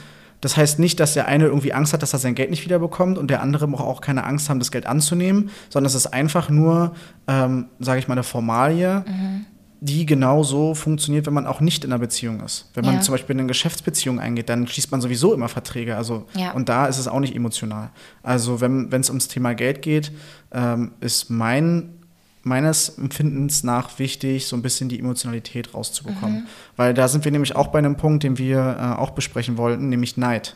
das heißt nicht, dass der eine irgendwie Angst hat, dass er sein Geld nicht wiederbekommt und der andere muss auch keine Angst haben, das Geld anzunehmen, sondern es ist einfach nur, ähm, sage ich mal, eine Formalie, Mhm. die genau so funktioniert, wenn man auch nicht in einer Beziehung ist. Wenn man Ja. zum Beispiel in eine Geschäftsbeziehung eingeht, dann schließt man sowieso immer Verträge. Also Ja. und da ist es auch nicht emotional. Also wenn es ums Thema Geld geht, ähm, ist mein meines Empfindens nach wichtig, so ein bisschen die Emotionalität rauszubekommen. Mhm. Weil da sind wir nämlich auch bei einem Punkt, den wir äh, auch besprechen wollten, nämlich Neid.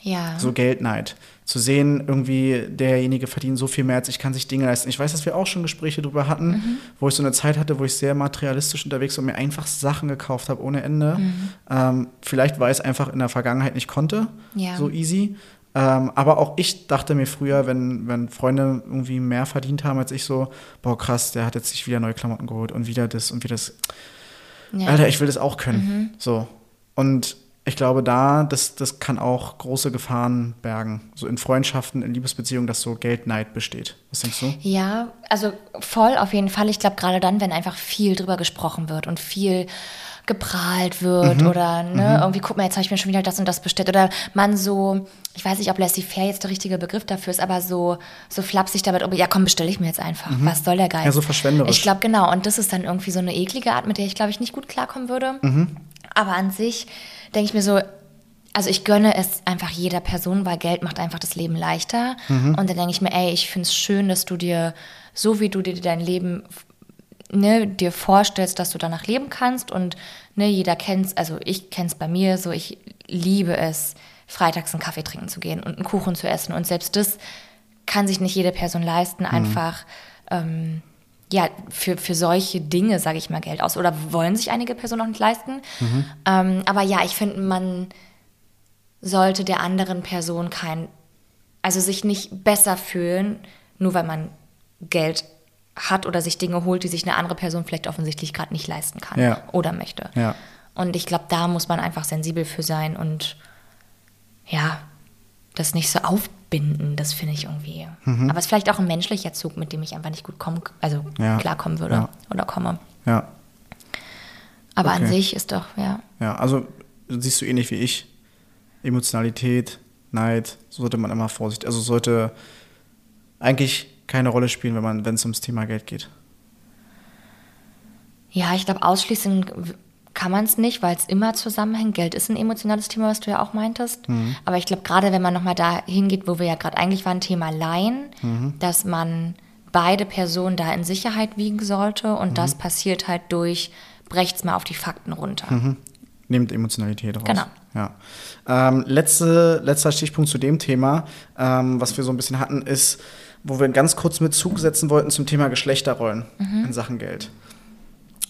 Ja. So Geldneid. Zu sehen, irgendwie, derjenige verdient so viel mehr als ich, kann sich Dinge leisten. Ich weiß, dass wir auch schon Gespräche darüber hatten, Mhm. wo ich so eine Zeit hatte, wo ich sehr materialistisch unterwegs war und mir einfach Sachen gekauft habe ohne Ende. Mhm. Ähm, vielleicht, weil ich es einfach in der Vergangenheit nicht konnte, Ja. so easy. Ähm, aber auch ich dachte mir früher, wenn, wenn Freunde irgendwie mehr verdient haben als ich, so, boah, krass, der hat jetzt sich wieder neue Klamotten geholt und wieder das und wieder das. ja. Mhm. Alter, ich will das auch können. So. Und ich glaube, da, das, das kann auch große Gefahren bergen. So in Freundschaften, in Liebesbeziehungen, dass so Geldneid besteht. Was denkst du? Ja, also voll auf jeden Fall. Ich glaube, gerade dann, wenn einfach viel drüber gesprochen wird und viel geprahlt wird oder ne, irgendwie, guck mal, jetzt habe ich mir schon wieder das und das bestellt. Oder man so, ich weiß nicht, ob laissez-faire jetzt der richtige Begriff dafür ist, aber so, so flapsig damit, ja komm, bestelle ich mir jetzt einfach. Was soll der Geist? Ja, so verschwenderisch. Ich glaube, genau. Und das ist dann irgendwie so eine eklige Art, mit der ich, glaube ich, nicht gut klarkommen würde. Aber an sich denke ich mir so, also ich gönne es einfach jeder Person, weil Geld macht einfach das Leben leichter. Und dann denke ich mir, ey, ich finde es schön, dass du dir, so wie du dir dein Leben ne, dir vorstellst, dass du danach leben kannst und ne, jeder kennt's, also ich kenn's bei mir, so ich liebe es, freitags einen Kaffee trinken zu gehen und einen Kuchen zu essen und selbst das kann sich nicht jede Person leisten, einfach ähm, ja, für, für solche Dinge, sage ich mal, Geld aus. Oder wollen sich einige Personen auch nicht leisten. Ähm, aber ja, ich finde, man sollte der anderen Person kein, also sich nicht besser fühlen, nur weil man Geld hat oder sich Dinge holt, die sich eine andere Person vielleicht offensichtlich gerade nicht leisten kann Ja. oder möchte. Ja. Und ich glaube, da muss man einfach sensibel für sein und ja, das nicht so aufbinden, das finde ich irgendwie. Mhm. Aber es ist vielleicht auch ein menschlicher Zug, mit dem ich einfach nicht gut kommen, also Ja. klarkommen würde Ja. oder komme. Ja. Aber an Okay. sich ist doch, ja. Ja, also siehst du ähnlich wie ich. Emotionalität, Neid, so sollte man immer vorsichtig, also sollte eigentlich keine Rolle spielen, wenn man, wenn es ums Thema Geld geht. Ja, ich glaube, ausschließen kann man es nicht, weil es immer zusammenhängt. Geld ist ein emotionales Thema, was du ja auch meintest. Mhm. Aber ich glaube, gerade wenn man nochmal da hingeht, wo wir ja gerade eigentlich waren, Thema Leihen, Mhm. dass man beide Personen da in Sicherheit wiegen sollte und das Mhm. passiert halt durch, brecht's mal auf die Fakten runter. Nehmt Emotionalität raus. Genau. Ja. Ähm, letzte, letzter Stichpunkt zu dem Thema, ähm, was wir so ein bisschen hatten, ist, wo wir ganz kurz mit Zug setzen wollten zum Thema Geschlechterrollen in Sachen Geld.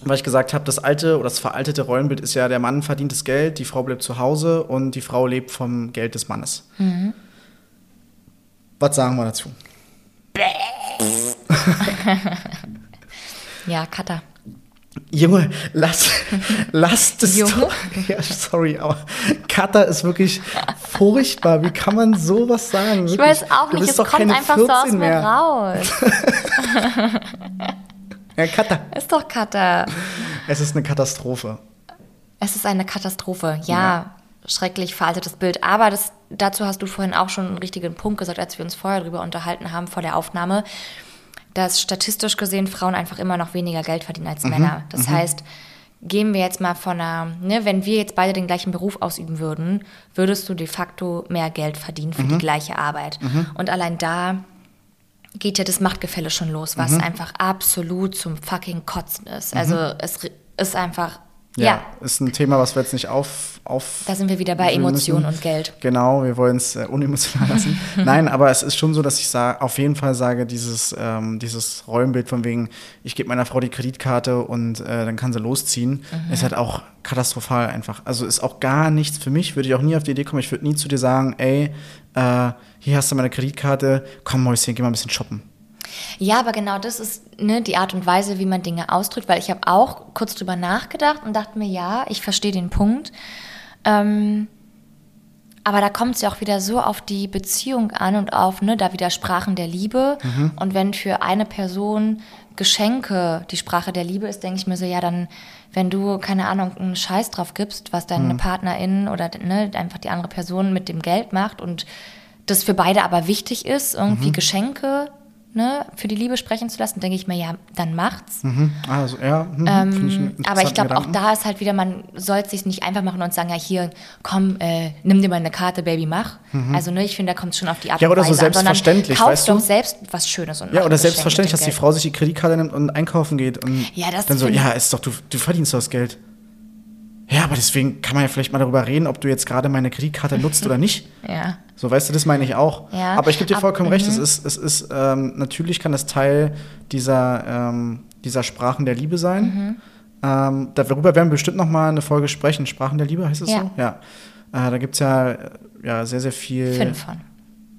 Weil ich gesagt habe, das alte oder das veraltete Rollenbild ist ja, der Mann verdient das Geld, die Frau bleibt zu Hause und die Frau lebt vom Geld des Mannes. Was sagen wir dazu? [LAUGHS] Ja, Cutter. Junge, lass, [LAUGHS] lass das Junge? doch. [LAUGHS] Ja, sorry, aber Kata ist wirklich furchtbar. Wie kann man sowas sagen? Ich weiß auch nicht, es kommt einfach so aus 14 mir mehr. raus. [LAUGHS] Ja, Kata. Ist doch Cutter. Es ist eine Katastrophe. Es ist eine Katastrophe. Ja, schrecklich veraltetes Bild. Aber das, dazu hast du vorhin auch schon einen richtigen Punkt gesagt, als wir uns vorher darüber unterhalten haben, vor der Aufnahme, dass statistisch gesehen Frauen einfach immer noch weniger Geld verdienen als Männer. Das heißt, gehen wir jetzt mal von einer, ne, wenn wir jetzt beide den gleichen Beruf ausüben würden, würdest du de facto mehr Geld verdienen für die gleiche Arbeit. Und allein da geht ja das Machtgefälle schon los, was einfach absolut zum fucking Kotzen ist. Also es ist einfach Ja, Ja. ist ein Thema, was wir jetzt nicht auf. auf Da sind wir wieder bei Emotionen und Geld. Genau, wir wollen es äh, unemotional lassen. [LAUGHS] Nein, aber es ist schon so, dass ich sa- auf jeden Fall sage, dieses, ähm, dieses Rollenbild von wegen, ich gebe meiner Frau die Kreditkarte und äh, dann kann sie losziehen, Mhm. ist halt auch katastrophal einfach. Also ist auch gar nichts für mich, würde ich auch nie auf die Idee kommen. Ich würde nie zu dir sagen, ey, äh, hier hast du meine Kreditkarte, komm Mäuschen, geh mal ein bisschen shoppen. Ja, aber genau das ist ne, die Art und Weise, wie man Dinge ausdrückt, weil ich habe auch kurz drüber nachgedacht und dachte mir, ja, ich verstehe den Punkt. Ähm, aber da kommt es ja auch wieder so auf die Beziehung an und auf, ne, da wieder Sprachen der Liebe. Und wenn für eine Person Geschenke die Sprache der Liebe ist, denke ich mir so, ja, dann, wenn du, keine Ahnung, einen Scheiß drauf gibst, was deine Partnerin oder ne, einfach die andere Person mit dem Geld macht und das für beide aber wichtig ist, irgendwie Geschenke ne, für die Liebe sprechen zu lassen, denke ich mir, ja, dann macht's. Mhm. Also, ja, mhm, finde ich Ähm, aber ich glaube, auch da ist halt wieder, man soll es sich nicht einfach machen und sagen, ja, hier, komm, äh, nimm dir mal eine Karte, Baby, mach. Also, ne, ich finde, da kommt es schon auf die Art Mhm. Ja, und oder so Weise an, sondern selbstverständlich, kauf weißt du? doch selbst was Schönes und Ja, oder selbstverständlich, dass die Frau sich die Kreditkarte nimmt und einkaufen geht und Ja, das dann so, ja, ist doch, du, du verdienst das Geld. Ja, aber deswegen kann man ja vielleicht mal darüber reden, ob du jetzt gerade meine Kreditkarte nutzt oder nicht. [LAUGHS] Ja. So, weißt du, das meine ich auch. Ja, aber ich gebe dir ab- vollkommen recht, es mhm. ist, es ist ähm, natürlich kann das Teil dieser, ähm, dieser Sprachen der Liebe sein. Mhm. Ähm, darüber werden wir bestimmt noch mal eine Folge sprechen. Sprachen der Liebe heißt es Ja. so? Ja. Äh, da gibt es ja, ja sehr, sehr viel. Fünf von.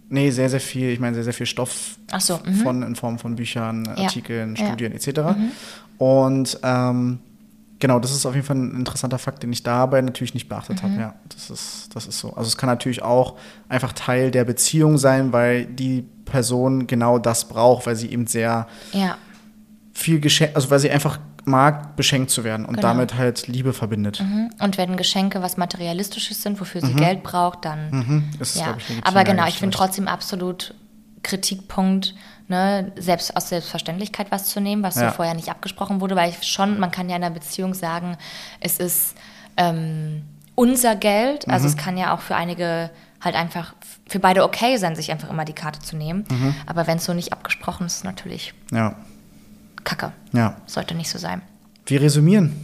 Nee, sehr, sehr viel, ich meine, sehr, sehr viel Stoff Ach so, mhm. von, in Form von Büchern. Artikeln. Mhm. Studien etc. Und ähm, genau, das ist auf jeden Fall ein interessanter Fakt, den ich dabei natürlich nicht beachtet Mhm. habe. Ja, das ist, das ist so. Also es kann natürlich auch einfach Teil der Beziehung sein, weil die Person genau das braucht, weil sie eben sehr Ja. viel geschenkt, also weil sie einfach mag, beschenkt zu werden und Genau. damit halt Liebe verbindet. Mhm. Und wenn Geschenke was Materialistisches sind, wofür sie Geld braucht, dann. Mhm. Ist, Ja, ich, aber genau, ich finde trotzdem absolut Kritikpunkt, ne, selbst aus Selbstverständlichkeit was zu nehmen, was Ja. so vorher nicht abgesprochen wurde, weil ich schon, man kann ja in einer Beziehung sagen, es ist ähm, unser Geld, also Mhm. es kann ja auch für einige halt einfach für beide okay sein, sich einfach immer die Karte zu nehmen. Mhm. Aber wenn es so nicht abgesprochen ist, ist natürlich Ja, Kacke. ja. Sollte nicht so sein. Wir resümieren.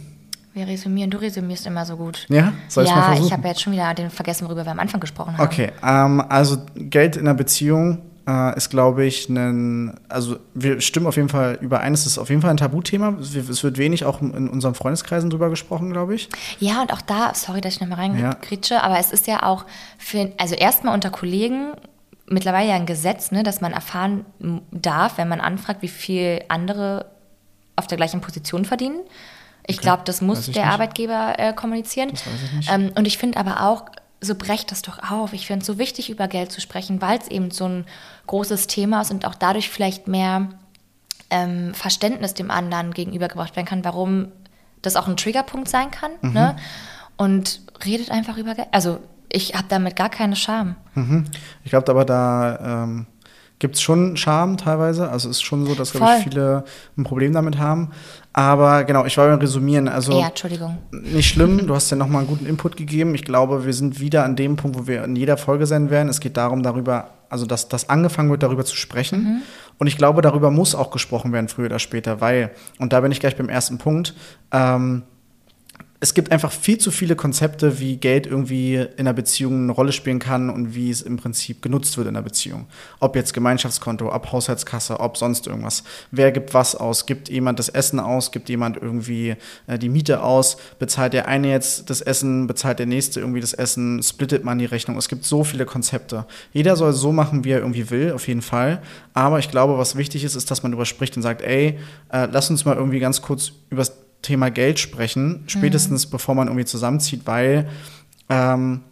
Wir resümieren, du resümierst immer so gut. Ja, soll ich mal ja, versuchen? ich habe jetzt schon wieder den vergessen, worüber wir am Anfang gesprochen haben. Okay, ähm, also Geld in einer Beziehung äh, ist, glaube ich, ein, also wir stimmen auf jeden Fall überein, es ist auf jeden Fall ein Tabuthema. Es wird- wenig auch in unseren Freundeskreisen drüber gesprochen, glaube ich. Ja, und auch da, sorry, dass ich nochmal Ja. reingritsche, aber es ist ja auch für, also erstmal unter Kollegen mittlerweile ja ein Gesetz, ne, dass man erfahren darf, wenn man anfragt, wie viel andere auf der gleichen Position verdienen. Ich glaube, das muss der nicht. Arbeitgeber äh, kommunizieren. Das weiß ich nicht. Ähm, und ich finde aber auch, so brecht das doch auf. Ich finde es so wichtig, über Geld zu sprechen, weil es eben so ein großes Thema ist und auch dadurch vielleicht mehr ähm, Verständnis dem anderen gegenübergebracht werden kann, warum das auch ein Triggerpunkt sein kann. Mhm. Ne? Und redet einfach über Geld. Also ich habe damit gar keine Scham. Mhm. Ich glaube aber, da ähm, gibt es schon Charme teilweise. Also es ist schon so, dass, glaube ich, viele ein Problem damit haben. Aber genau, ich wollte mal resümieren. Also ja, Entschuldigung. nicht schlimm, du hast [LAUGHS] ja nochmal einen guten Input gegeben. Ich glaube, wir sind wieder an dem Punkt, wo wir in jeder Folge sein werden. Es geht darum, darüber, also dass, dass angefangen wird, darüber zu sprechen. Und ich glaube, darüber muss auch gesprochen werden, früher oder später, weil, und da bin ich gleich beim ersten Punkt, ähm, es gibt einfach viel zu viele Konzepte, wie Geld irgendwie in einer Beziehung eine Rolle spielen kann und wie es im Prinzip genutzt wird in einer Beziehung. Ob jetzt Gemeinschaftskonto, ob Haushaltskasse, ob sonst irgendwas. Wer gibt was aus? Gibt jemand das Essen aus? Gibt jemand irgendwie äh, die Miete aus? Bezahlt der eine jetzt das Essen? Bezahlt der nächste irgendwie das Essen? Splittet man die Rechnung? Es gibt so viele Konzepte. Jeder soll so machen, wie er irgendwie will, auf jeden Fall. Aber ich glaube, was wichtig ist, ist, dass man darüber spricht und sagt, ey, äh, lass uns mal irgendwie ganz kurz über das Thema Geld sprechen, spätestens bevor man irgendwie zusammenzieht, weil ähm,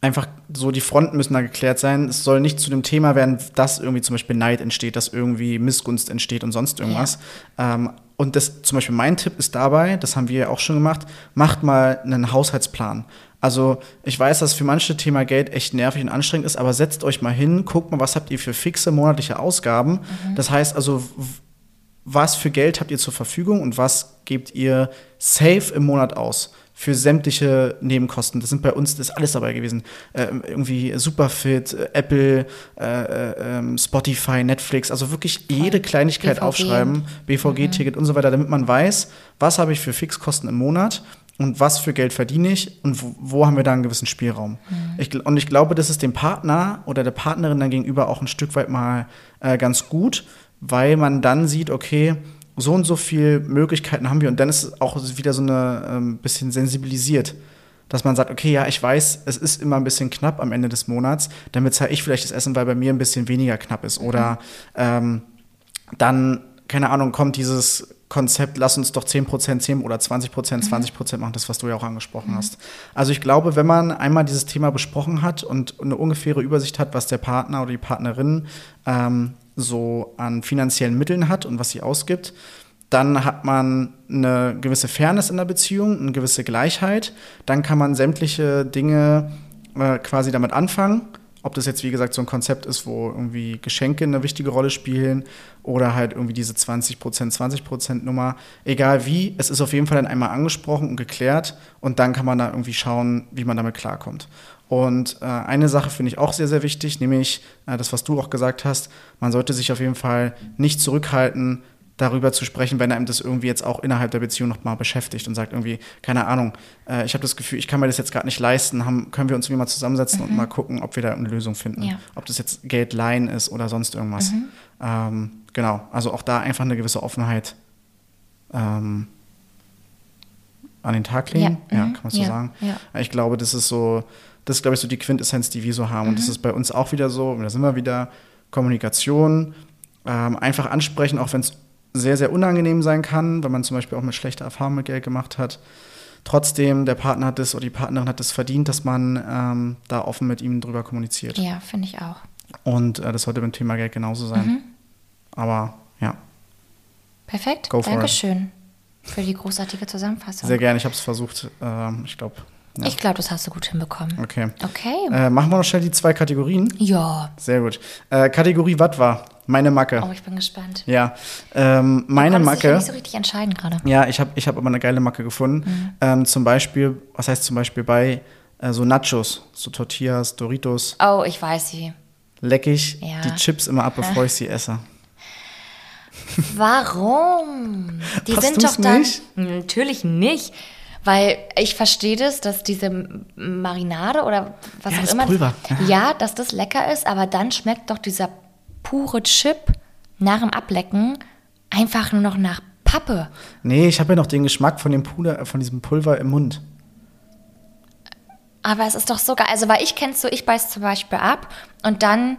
einfach so die Fronten müssen da geklärt sein. Es soll nicht zu dem Thema werden, dass irgendwie zum Beispiel Neid entsteht, dass irgendwie Missgunst entsteht und sonst irgendwas. Ähm, und das zum Beispiel mein Tipp ist dabei, das haben wir ja auch schon gemacht, macht mal einen Haushaltsplan. Also ich weiß, dass für manche Thema Geld echt nervig und anstrengend ist, aber setzt euch mal hin, guckt mal, was habt ihr für fixe monatliche Ausgaben. Das heißt also, was für Geld habt ihr zur Verfügung und was gebt ihr safe im Monat aus? für sämtliche Nebenkosten. Das sind bei uns, das ist alles dabei gewesen. Äh, irgendwie Superfit, äh, Apple, äh, äh, ähm, Spotify, Netflix, also wirklich jede Kleinigkeit BVG. aufschreiben, BVG-Ticket und so weiter, damit man weiß, was habe ich für Fixkosten im Monat und was für Geld verdiene ich und wo, wo haben wir da einen gewissen Spielraum. Ich, gl- und ich glaube, das ist dem Partner oder der Partnerin dann gegenüber auch ein Stück weit mal äh, ganz gut, weil man dann sieht, okay, so und so viele Möglichkeiten haben wir und dann ist es auch wieder so eine ähm, bisschen sensibilisiert. Dass man sagt, okay, ja, ich weiß, es ist immer ein bisschen knapp am Ende des Monats, damit zahle ich vielleicht das Essen, weil bei mir ein bisschen weniger knapp ist. Oder ähm, dann, keine Ahnung, kommt dieses Konzept, lass uns doch 10%, 10 oder 20%, 20% machen, das, was du ja auch angesprochen hast. Also ich glaube, wenn man einmal dieses Thema besprochen hat und eine ungefähre Übersicht hat, was der Partner oder die Partnerin ähm, so an finanziellen Mitteln hat und was sie ausgibt, dann hat man eine gewisse Fairness in der Beziehung, eine gewisse Gleichheit. Dann kann man sämtliche Dinge äh, quasi damit anfangen. Ob das jetzt, wie gesagt, so ein Konzept ist, wo irgendwie Geschenke eine wichtige Rolle spielen oder halt irgendwie diese 20%, 20% Nummer. Egal wie, es ist auf jeden Fall dann einmal angesprochen und geklärt und dann kann man da irgendwie schauen, wie man damit klarkommt. Und äh, eine Sache finde ich auch sehr, sehr wichtig, nämlich äh, das, was du auch gesagt hast, man sollte sich auf jeden Fall nicht zurückhalten, darüber zu sprechen, wenn einem das irgendwie jetzt auch innerhalb der Beziehung noch mal beschäftigt und sagt irgendwie, keine Ahnung, äh, ich habe das Gefühl, ich kann mir das jetzt gerade nicht leisten, haben, können wir uns irgendwie mal zusammensetzen und mal gucken, ob wir da eine Lösung finden. Ja. Ob das jetzt Geld leihen ist oder sonst irgendwas. Ähm, genau, also auch da einfach eine gewisse Offenheit ähm, an den Tag legen, Ja, ja, mhm, kann man so ja, sagen. Ich glaube, das ist so, das ist, glaube ich, so die Quintessenz, die wir so haben. Und Mhm. das ist bei uns auch wieder so, und da sind wir wieder, Kommunikation, ähm, einfach ansprechen, auch wenn es sehr, sehr unangenehm sein kann, wenn man zum Beispiel auch mit schlechter Erfahrung mit Geld gemacht hat. Trotzdem, der Partner hat es oder die Partnerin hat es verdient, dass man ähm, da offen mit ihm drüber kommuniziert. Ja, finde ich auch. Und äh, das sollte beim Thema Geld genauso sein. Mhm. Aber ja, Perfekt. Go for it. Dankeschön für die großartige Zusammenfassung. sehr gerne. Ich habe es versucht. Ähm, ich glaube, ja. Ich glaube, das hast du gut hinbekommen. Okay. Okay. Äh, machen wir noch schnell die zwei Kategorien. ja. Sehr gut. Äh, Kategorie was war? Meine Macke. Oh, ich bin gespannt. Ja. Ähm, meine Du Macke. nicht so richtig entscheiden gerade. Ja, ich habe ich hab aber eine geile Macke gefunden. Mhm. Ähm, zum Beispiel, was heißt zum Beispiel bei äh, so Nachos, so Tortillas, Doritos, Oh, ich weiß sie. leck ich Ja. die Chips immer ab, bevor ich sie [LAUGHS] esse. Warum? [LAUGHS] Die Hast sind doch dann. nicht? Natürlich nicht. Weil ich verstehe das, dass diese Marinade oder was Ja, auch das immer. Pulver. Ja, dass das lecker ist, aber dann schmeckt doch dieser pure Chip nach dem Ablecken einfach nur noch nach Pappe. Nee, ich habe ja noch den Geschmack von dem Puder, von diesem Pulver im Mund. Aber es ist doch so geil. Also, weil ich kennst du, ich beiß zum Beispiel ab und dann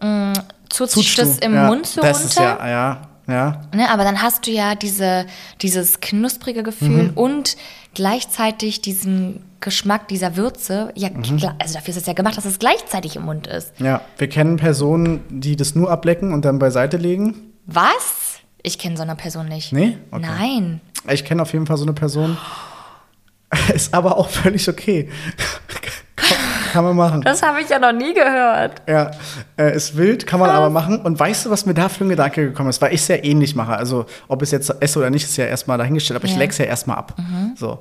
mh, zut sich Zutschst das du? im ja, Mund so das runter. Ist ja, ja, ja. Ne, aber dann hast du ja diese, dieses knusprige Gefühl Mhm. und gleichzeitig diesen Geschmack dieser Würze. Ja, Mhm. klar, also dafür ist es ja gemacht, dass es gleichzeitig im Mund ist. Ja, wir kennen Personen, die das nur ablecken und dann beiseite legen. Was? Ich kenne so eine Person nicht. Nee? Okay. Nein. Ich kenne auf jeden Fall so eine Person. [GASPS] [LAUGHS] Ist aber auch völlig okay. Kann, man machen. Das habe ich ja noch nie gehört. Ja, äh, ist wild, kann man aber machen. Und weißt du, was mir da für ein Gedanke gekommen ist? Weil ich es ja ähnlich mache. Also, ob ich es jetzt esse oder nicht, ist ja erstmal dahingestellt, aber ich Ja. Mhm. leck es ja erstmal ab. So.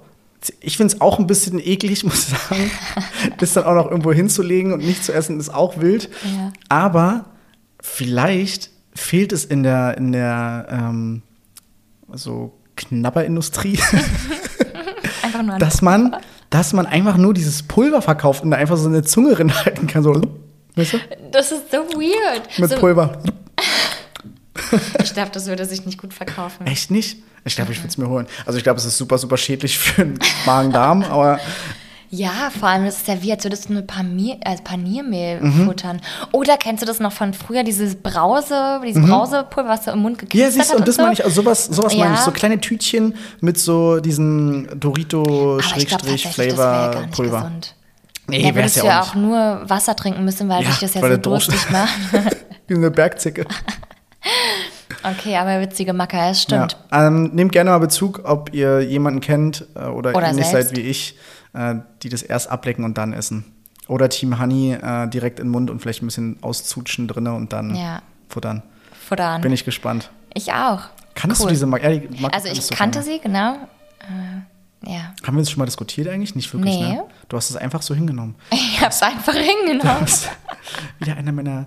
Ich finde es auch ein bisschen eklig, [LAUGHS] muss ich sagen. [LAUGHS] das dann auch noch irgendwo hinzulegen und nicht zu essen, ist auch wild. Ja. Aber vielleicht fehlt es in der, in der ähm, so Knabberindustrie, [LAUGHS] dass man, dass man einfach nur dieses Pulver verkauft und da einfach so eine Zunge [LAUGHS] drin halten kann. So, weißt du? Das ist so weird. Mit so, Pulver. [LAUGHS] Ich glaube, das würde sich nicht gut verkaufen. Echt nicht? Ich glaube, ich würde es mir holen. Also ich glaube, es ist super, super schädlich für den Magen-Darm, aber Ja, vor allem, das ist ja wie, als würdest du eine Panier, äh, Paniermehl Mhm. futtern. Oder kennst du das noch von früher, dieses Brause, dieses Brausepulver, was du im Mund Mhm. ja, gekriegt siehst du, und das meine ich, also sowas, sowas meine ich, Ja. so kleine Tütchen mit so das ja nicht Dorito-Flavor-Pulver. Nee, da wär's würdest du ja ja auch auch nur Wasser trinken müssen, weil Ja, dich das ja so durstig macht. [LAUGHS] Wie eine Bergzicke. [LAUGHS] okay, aber witzige Macke, es stimmt. Ja. Ähm, nehmt gerne mal Bezug, ob ihr jemanden kennt äh, oder, Oder ähnlich selbst. seid wie ich, die das erst ablecken und dann essen. Oder Team Honey äh, direkt in den Mund und vielleicht ein bisschen auszutschen drinne und dann Ja. futtern. Futtern. Bin ich gespannt. Ich auch. Kannst Cool. du diese Marke? Ja, die Marke Also ich kannte mir. sie, genau. Äh, Ja. Haben wir das schon mal diskutiert eigentlich? Nicht wirklich, Nee. ne? Du hast es einfach so hingenommen. [LAUGHS] Ich hab's einfach hingenommen, wieder einer meiner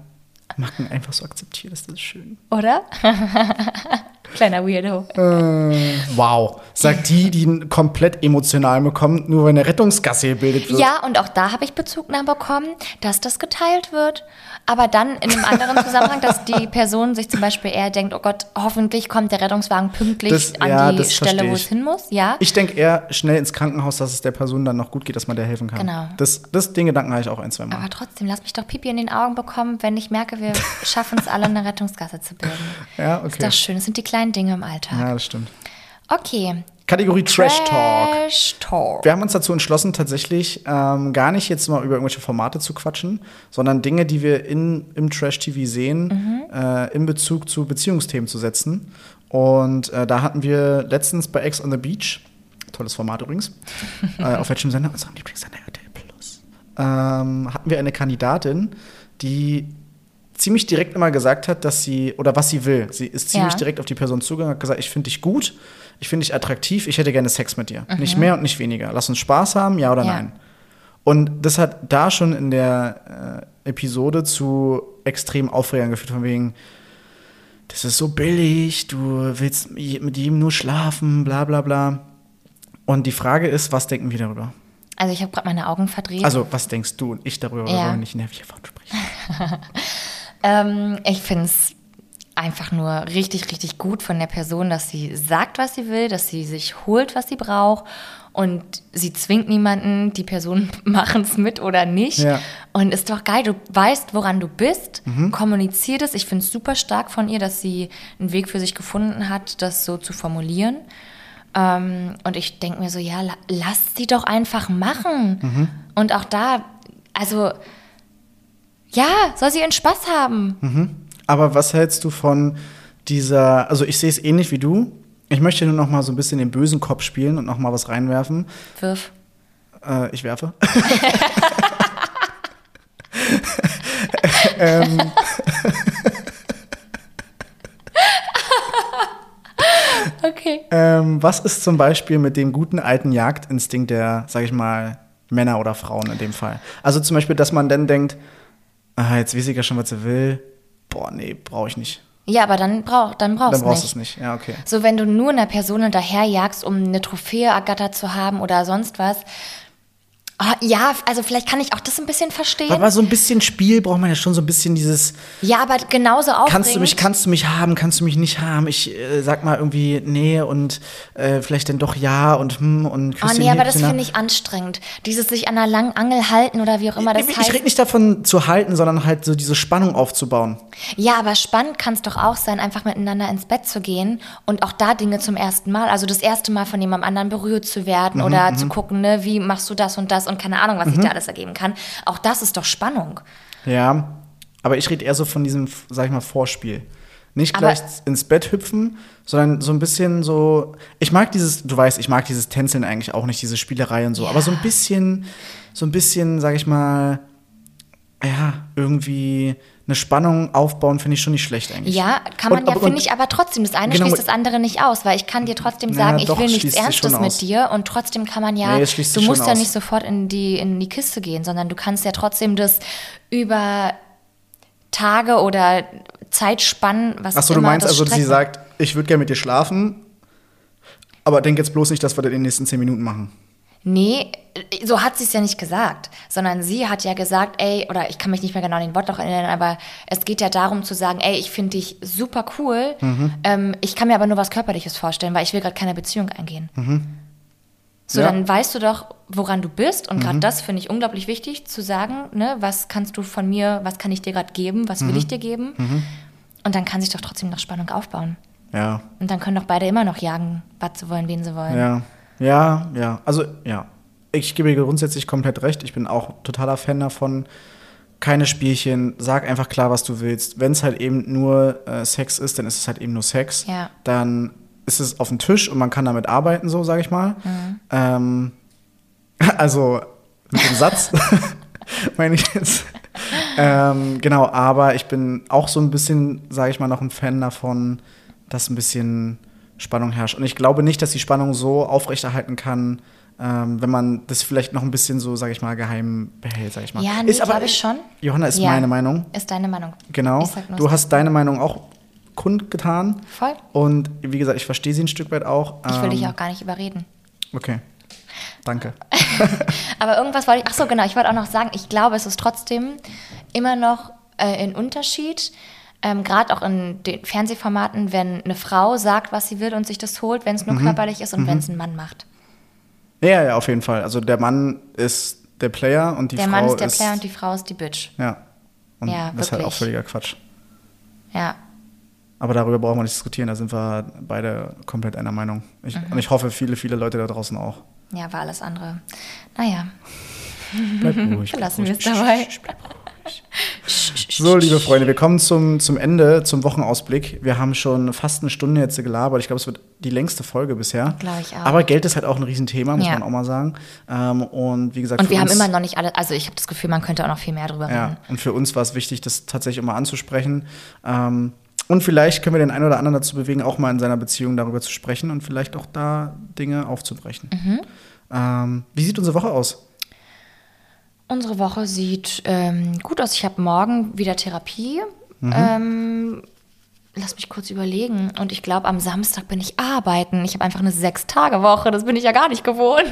Macken einfach so akzeptiert. Das ist schön. oder? [LAUGHS] Kleiner Weirdo. Äh, wow. Sagt die, die komplett emotional bekommt, nur wenn eine Rettungsgasse gebildet wird. Ja, und auch da habe ich Bezugnahme bekommen, dass das geteilt wird. Aber dann in einem anderen Zusammenhang, dass die Person sich zum Beispiel eher denkt, oh Gott, hoffentlich kommt der Rettungswagen pünktlich Das- an ja, die das Stelle, wo es hin muss. Ja, Ich denke eher schnell ins Krankenhaus, dass es der Person dann noch gut geht, dass man der helfen kann. Genau. Das, das, den Gedanken habe ich auch ein, zwei Mal. aber trotzdem, lass mich doch Pipi in den Augen bekommen, wenn ich merke, wir [LAUGHS] schaffen es alle, eine Rettungsgasse zu bilden. ja, Ist okay. doch schön, das sind die kleinen Dinge im Alltag. Ja, das stimmt. Okay. Kategorie Trash Talk. Trash Talk. Wir haben uns dazu entschlossen, tatsächlich ähm, gar nicht jetzt mal über irgendwelche Formate zu quatschen, sondern Dinge, die wir in, im Trash-TV sehen, äh, in Bezug zu Beziehungsthemen zu setzen. Und äh, da hatten wir letztens bei Ex on the Beach, tolles Format übrigens, [LAUGHS] äh, auf welchem Sender? Unserem Lieblingssender RTL Plus. Ähm, hatten wir eine Kandidatin, die ziemlich direkt immer gesagt hat, dass sie, oder was sie will. Sie ist ziemlich Ja. direkt auf die Person zugegangen, hat gesagt, ich finde dich gut, ich finde dich attraktiv, ich hätte gerne Sex mit dir. Nicht mehr und nicht weniger. Lass uns Spaß haben, ja oder Ja. nein. Und das hat da schon in der äh, Episode zu extrem Aufregern geführt, von wegen, das ist so billig, du willst mit jedem nur schlafen, bla bla bla. Und die Frage ist, was denken wir darüber? Also ich habe gerade meine Augen verdreht. Also, was denkst du und ich darüber, Ja. wir wollen nicht nervig davon sprechen. [LAUGHS] Ähm, ich finde es einfach nur richtig, richtig gut von der Person, dass sie sagt, was sie will, dass sie sich holt, was sie braucht. Und sie zwingt niemanden, die Personen [LAUGHS] machen es mit oder nicht. Ja. Und ist doch geil, du weißt, woran du bist, kommuniziert es. Ich finde es super stark von ihr, dass sie einen Weg für sich gefunden hat, das so zu formulieren. Ähm, und ich denke mir so, ja, la lass sie doch einfach machen. Und auch da, also, ja, soll sie ihren Spaß haben. Aber was hältst du von dieser, also ich sehe es ähnlich wie du. Ich möchte nur noch mal so ein bisschen den bösen Kopf spielen und noch mal was reinwerfen. Wirf. Äh, ich werfe. [LAUGHS] ähm, [LAUGHS] Okay. ähm, was ist zum Beispiel mit dem guten alten Jagdinstinkt der, sag ich mal, Männer oder Frauen in dem Fall? Also zum Beispiel, dass man dann denkt, ah, jetzt weiß ich ja schon, was sie will. Boah, nee, brauche ich nicht. Ja, aber dann, brauch, dann brauchst Dann du brauchst du nicht. es nicht. Ja, okay. So, wenn du nur einer Person hinterherjagst, um eine Trophäe ergattert zu haben oder sonst was. Ah, ja, also vielleicht kann ich auch das ein bisschen verstehen. Aber so ein bisschen Spiel braucht man ja schon so ein bisschen dieses, ja, aber genauso aufregend. Kannst du mich, kannst du mich haben, kannst du mich nicht haben? Ich äh, sag mal irgendwie nee und äh, vielleicht dann doch ja und hm und Oh Küsschen, nee, aber das finde ich anstrengend. Dieses sich an einer langen Angel halten oder wie auch immer das ich, heißt. ich rede nicht davon zu halten, sondern halt so diese Spannung aufzubauen. Ja, aber spannend kann es doch auch sein, einfach miteinander ins Bett zu gehen und auch da Dinge zum ersten Mal, also das erste Mal von jemandem anderen berührt zu Mhm, werden oder zu gucken, ne, wie machst du das und das und keine Ahnung, was sich da alles ergeben kann. Auch das ist doch Spannung. Ja, aber ich rede eher so von diesem, sag ich mal, Vorspiel. Nicht Aber- gleich ins Bett hüpfen, sondern so ein bisschen so. Ich mag dieses, du weißt, ich mag dieses Tänzeln eigentlich auch nicht, diese Spielerei und so, Ja. aber so ein bisschen, so ein bisschen, sag ich mal, ja, irgendwie eine Spannung aufbauen, finde ich schon nicht schlecht eigentlich. Ja, kann man Und- ja, finde ich, aber trotzdem, das eine Genau. schließt das andere nicht aus, weil ich kann dir trotzdem sagen, ich doch, will nichts Ernstes mit aus. dir und trotzdem kann man ja, Nee, du musst ja aus. nicht sofort in die, in die Kiste gehen, sondern du kannst ja trotzdem das über Tage oder Zeitspannen, was Achso, du meinst das also, sie strecken. sagt, ich würde gerne mit dir schlafen, aber denk jetzt bloß nicht, dass wir das in den nächsten zehn Minuten machen. Nee, so hat sie es ja nicht gesagt, sondern sie hat ja gesagt, ey, oder ich kann mich nicht mehr genau an den Wortlaut erinnern, aber es geht ja darum zu sagen, ey, ich finde dich super cool, Mhm. ähm, ich kann mir aber nur was Körperliches vorstellen, weil ich will gerade keine Beziehung eingehen. So, Ja. dann weißt du doch, woran du bist und gerade das finde ich unglaublich wichtig zu sagen, ne, was kannst du von mir, was kann ich dir gerade geben, was will ich dir geben und dann kann sich doch trotzdem noch Spannung aufbauen. Ja, Und dann können doch beide immer noch jagen, was sie wollen, wen sie wollen. ja, ja, ja. Also, ja. Ich gebe dir grundsätzlich komplett recht. Ich bin auch totaler Fan davon. Keine Spielchen, sag einfach klar, was du willst. Wenn es halt eben nur äh, Sex ist, dann ist es halt eben nur Sex. Ja. Dann ist es auf dem Tisch und man kann damit arbeiten, so sage ich mal. Ähm, [LAUGHS] also mit dem Satz [LAUGHS] meine ich jetzt. ähm, genau, aber ich bin auch so ein bisschen, sage ich mal, noch ein Fan davon, das ein bisschen Spannung herrscht. Und ich glaube nicht, dass die Spannung so aufrechterhalten kann, ähm, wenn man das vielleicht noch ein bisschen so, sag ich mal, geheim behält, sag ich mal. Ja, nee, ist aber, ich schon. Johanna, ist Ja. meine Meinung. Ist deine Meinung. Genau. Du so. hast deine Meinung auch kundgetan. Voll. Und wie gesagt, ich verstehe sie ein Stück weit auch. Ich will Ähm, dich auch gar nicht überreden. Okay. Danke. [LAUGHS] Aber irgendwas wollte ich. Ach so, genau. Ich wollte auch noch sagen, ich glaube, es ist trotzdem immer noch äh, ein Unterschied. Ähm, Gerade auch in den Fernsehformaten, wenn eine Frau sagt, was sie will und sich das holt, wenn es Mhm. nur körperlich ist und wenn es ein Mann macht. Ja, ja, auf jeden Fall. Also der Mann ist der Player und die der Frau Mann ist der ist Player und die Frau ist die Bitch. Ja. Und Ja, das ist halt auch wirklich. völliger Quatsch. Ja. Aber darüber brauchen wir nicht diskutieren, da sind wir beide komplett einer Meinung. Ich, Mhm. Und ich hoffe, viele, viele Leute da draußen auch. Ja, war alles andere. Naja, Bleib ruhig. lassen wir es dabei. [LAUGHS] So, liebe Freunde, wir kommen zum, zum Ende, zum Wochenausblick. Wir haben schon fast eine Stunde jetzt gelabert. Ich glaube, es wird die längste Folge bisher. Glaube ich auch. Aber Geld ist halt auch ein Riesenthema, muss Ja. man auch mal sagen. Ähm, und wie gesagt, Und wir haben immer noch nicht alle, also ich habe das Gefühl, man könnte auch noch viel mehr drüber Ja, reden. und für uns war es wichtig, das tatsächlich immer anzusprechen. Ähm, und vielleicht können wir den einen oder anderen dazu bewegen, auch mal in seiner Beziehung darüber zu sprechen und vielleicht auch da Dinge aufzubrechen. Mhm. Ähm, wie sieht unsere Woche aus? Unsere Woche sieht ähm, gut aus. Ich habe morgen wieder Therapie. Mhm. Ähm, lass mich kurz überlegen. Und ich glaube, am Samstag bin ich arbeiten. Ich habe einfach eine Sechs-Tage-Woche. Das bin ich ja gar nicht gewohnt.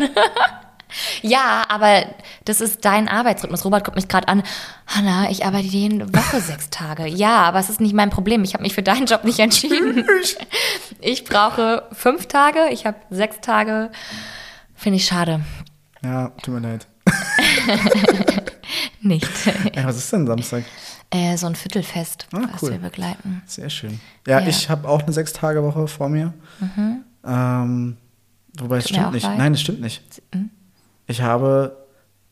[LAUGHS] ja, aber das ist dein Arbeitsrhythmus. Robert guckt mich gerade an. Hanna, ich arbeite jede Woche sechs Tage. Ja, aber es ist nicht mein Problem. Ich habe mich für deinen Job nicht entschieden. [LAUGHS] Ich brauche fünf Tage. Ich habe sechs Tage. Finde ich schade. Ja, tut mir leid. [LAUGHS] Nicht. Ja, was ist denn Samstag? Äh, so ein Viertelfest, Ah, was cool. wir begleiten. Sehr schön. Ja, Ja. Mhm. ich habe auch eine Sechs-Tage-Woche vor mir. Ähm, wobei es Tut mir stimmt nicht. leid. Nein, es stimmt nicht. Ich habe,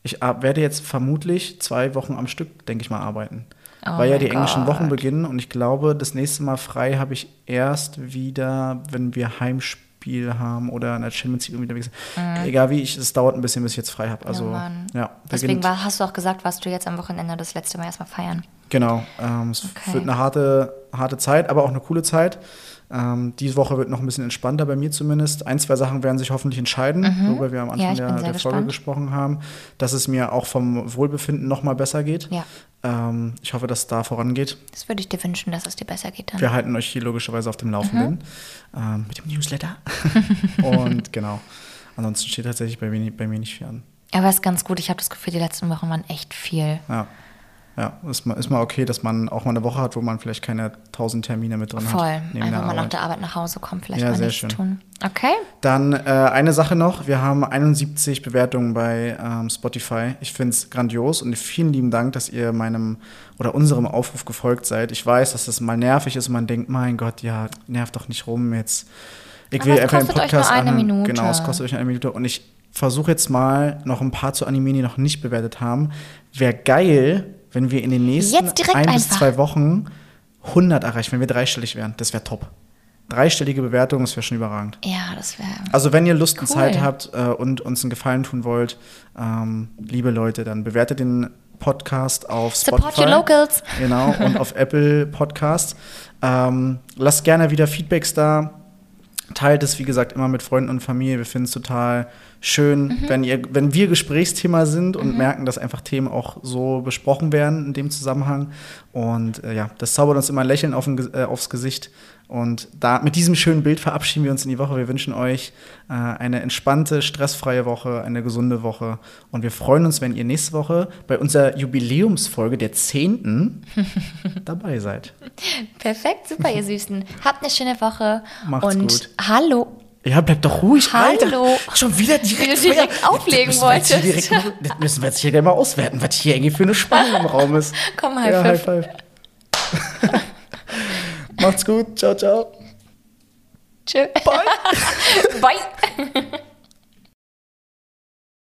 ich werde jetzt vermutlich zwei Wochen am Stück, denke ich mal, arbeiten. Oh Weil ja die englischen Gott. Wochen beginnen und ich glaube, das nächste Mal frei habe ich erst wieder, wenn wir Heimspiel haben oder in der Champions League unterwegs sind. Egal wie, ich, es dauert ein bisschen, bis ich jetzt frei habe. Also, Mhm. Mann. ja, Deswegen war, hast du auch gesagt, warst du jetzt am Wochenende das letzte Mal erstmal feiern. Genau, ähm, es Okay. wird eine harte, harte Zeit, aber auch eine coole Zeit. Ähm, diese Woche wird noch ein bisschen entspannter bei mir zumindest. Ein, zwei Sachen werden sich hoffentlich entscheiden, worüber wir am Anfang Mhm. ich der, der Folge gesprochen haben, dass es mir auch vom Wohlbefinden noch mal besser geht. Ja. Ähm, ich hoffe, dass es da vorangeht. Das würde ich dir wünschen, dass es dir besser geht dann. Wir halten euch hier logischerweise auf dem Laufenden Mhm. ähm, mit dem Newsletter. [LAUGHS] Und genau. Ansonsten steht tatsächlich bei mir, bei mir nicht viel an. Aber es ist ganz gut. Ich habe das Gefühl, die letzten Wochen waren echt viel. Ja. Ja, ist mal, ist mal okay, dass man auch mal eine Woche hat, wo man vielleicht keine tausend Termine mit drin Voll. hat. neben Einfach mal nach der Arbeit nach Hause kommen, vielleicht Ja, mal sehr schön. tun. Okay. Dann äh, eine Sache noch. Wir haben 71 Bewertungen bei ähm, Spotify. Ich finde es grandios und vielen lieben Dank, dass ihr meinem oder unserem Aufruf gefolgt seid. Ich weiß, dass das mal nervig ist und man denkt, mein Gott, ja, nervt doch nicht rum jetzt. Ich Aber es kostet euch nur eine anhören. Minute. Genau, es kostet euch eine Minute. Und ich versuche jetzt mal noch ein paar zu animieren, die noch nicht bewertet haben. Wäre geil, wenn wir in den nächsten ein bis zwei Wochen 100 erreichen, wenn wir dreistellig wären. Das wäre top. Dreistellige Bewertung, das wäre schon überragend. Ja, das wäre. Also wenn ihr Lust und Cool. Zeit habt äh, und uns einen Gefallen tun wollt, ähm, liebe Leute, dann bewertet den Podcast auf Support Spotify. your locals. Genau, und auf [LAUGHS] Apple Podcast. Ähm, lasst gerne wieder Feedbacks da. Teilt es, wie gesagt, immer mit Freunden und Familie. Wir finden es total schön, Mhm. wenn, ihr, wenn wir Gesprächsthema sind und merken, dass einfach Themen auch so besprochen werden in dem Zusammenhang. Und äh, ja, das zaubert uns immer ein Lächeln auf Ge- äh, aufs Gesicht. Und da, mit diesem schönen Bild verabschieden wir uns in die Woche. Wir wünschen euch äh, eine entspannte, stressfreie Woche, eine gesunde Woche. Und wir freuen uns, wenn ihr nächste Woche bei unserer Jubiläumsfolge der 10. [LAUGHS] dabei seid. Perfekt, super, ihr Süßen. Habt eine schöne Woche. Macht's und gut. hallo. Ja, bleib doch ruhig, Hallo. Alter. Schon wieder direkt, Wie direkt auflegen das wolltest. direkt Das müssen wir jetzt hier gleich mal auswerten, was hier irgendwie für eine Spannung im Raum ist. [LAUGHS] Komm, High ja. High Five. [LAUGHS] Macht's gut. Ciao, ciao. Tschö. Bye. [LAUGHS] Bye. [LAUGHS]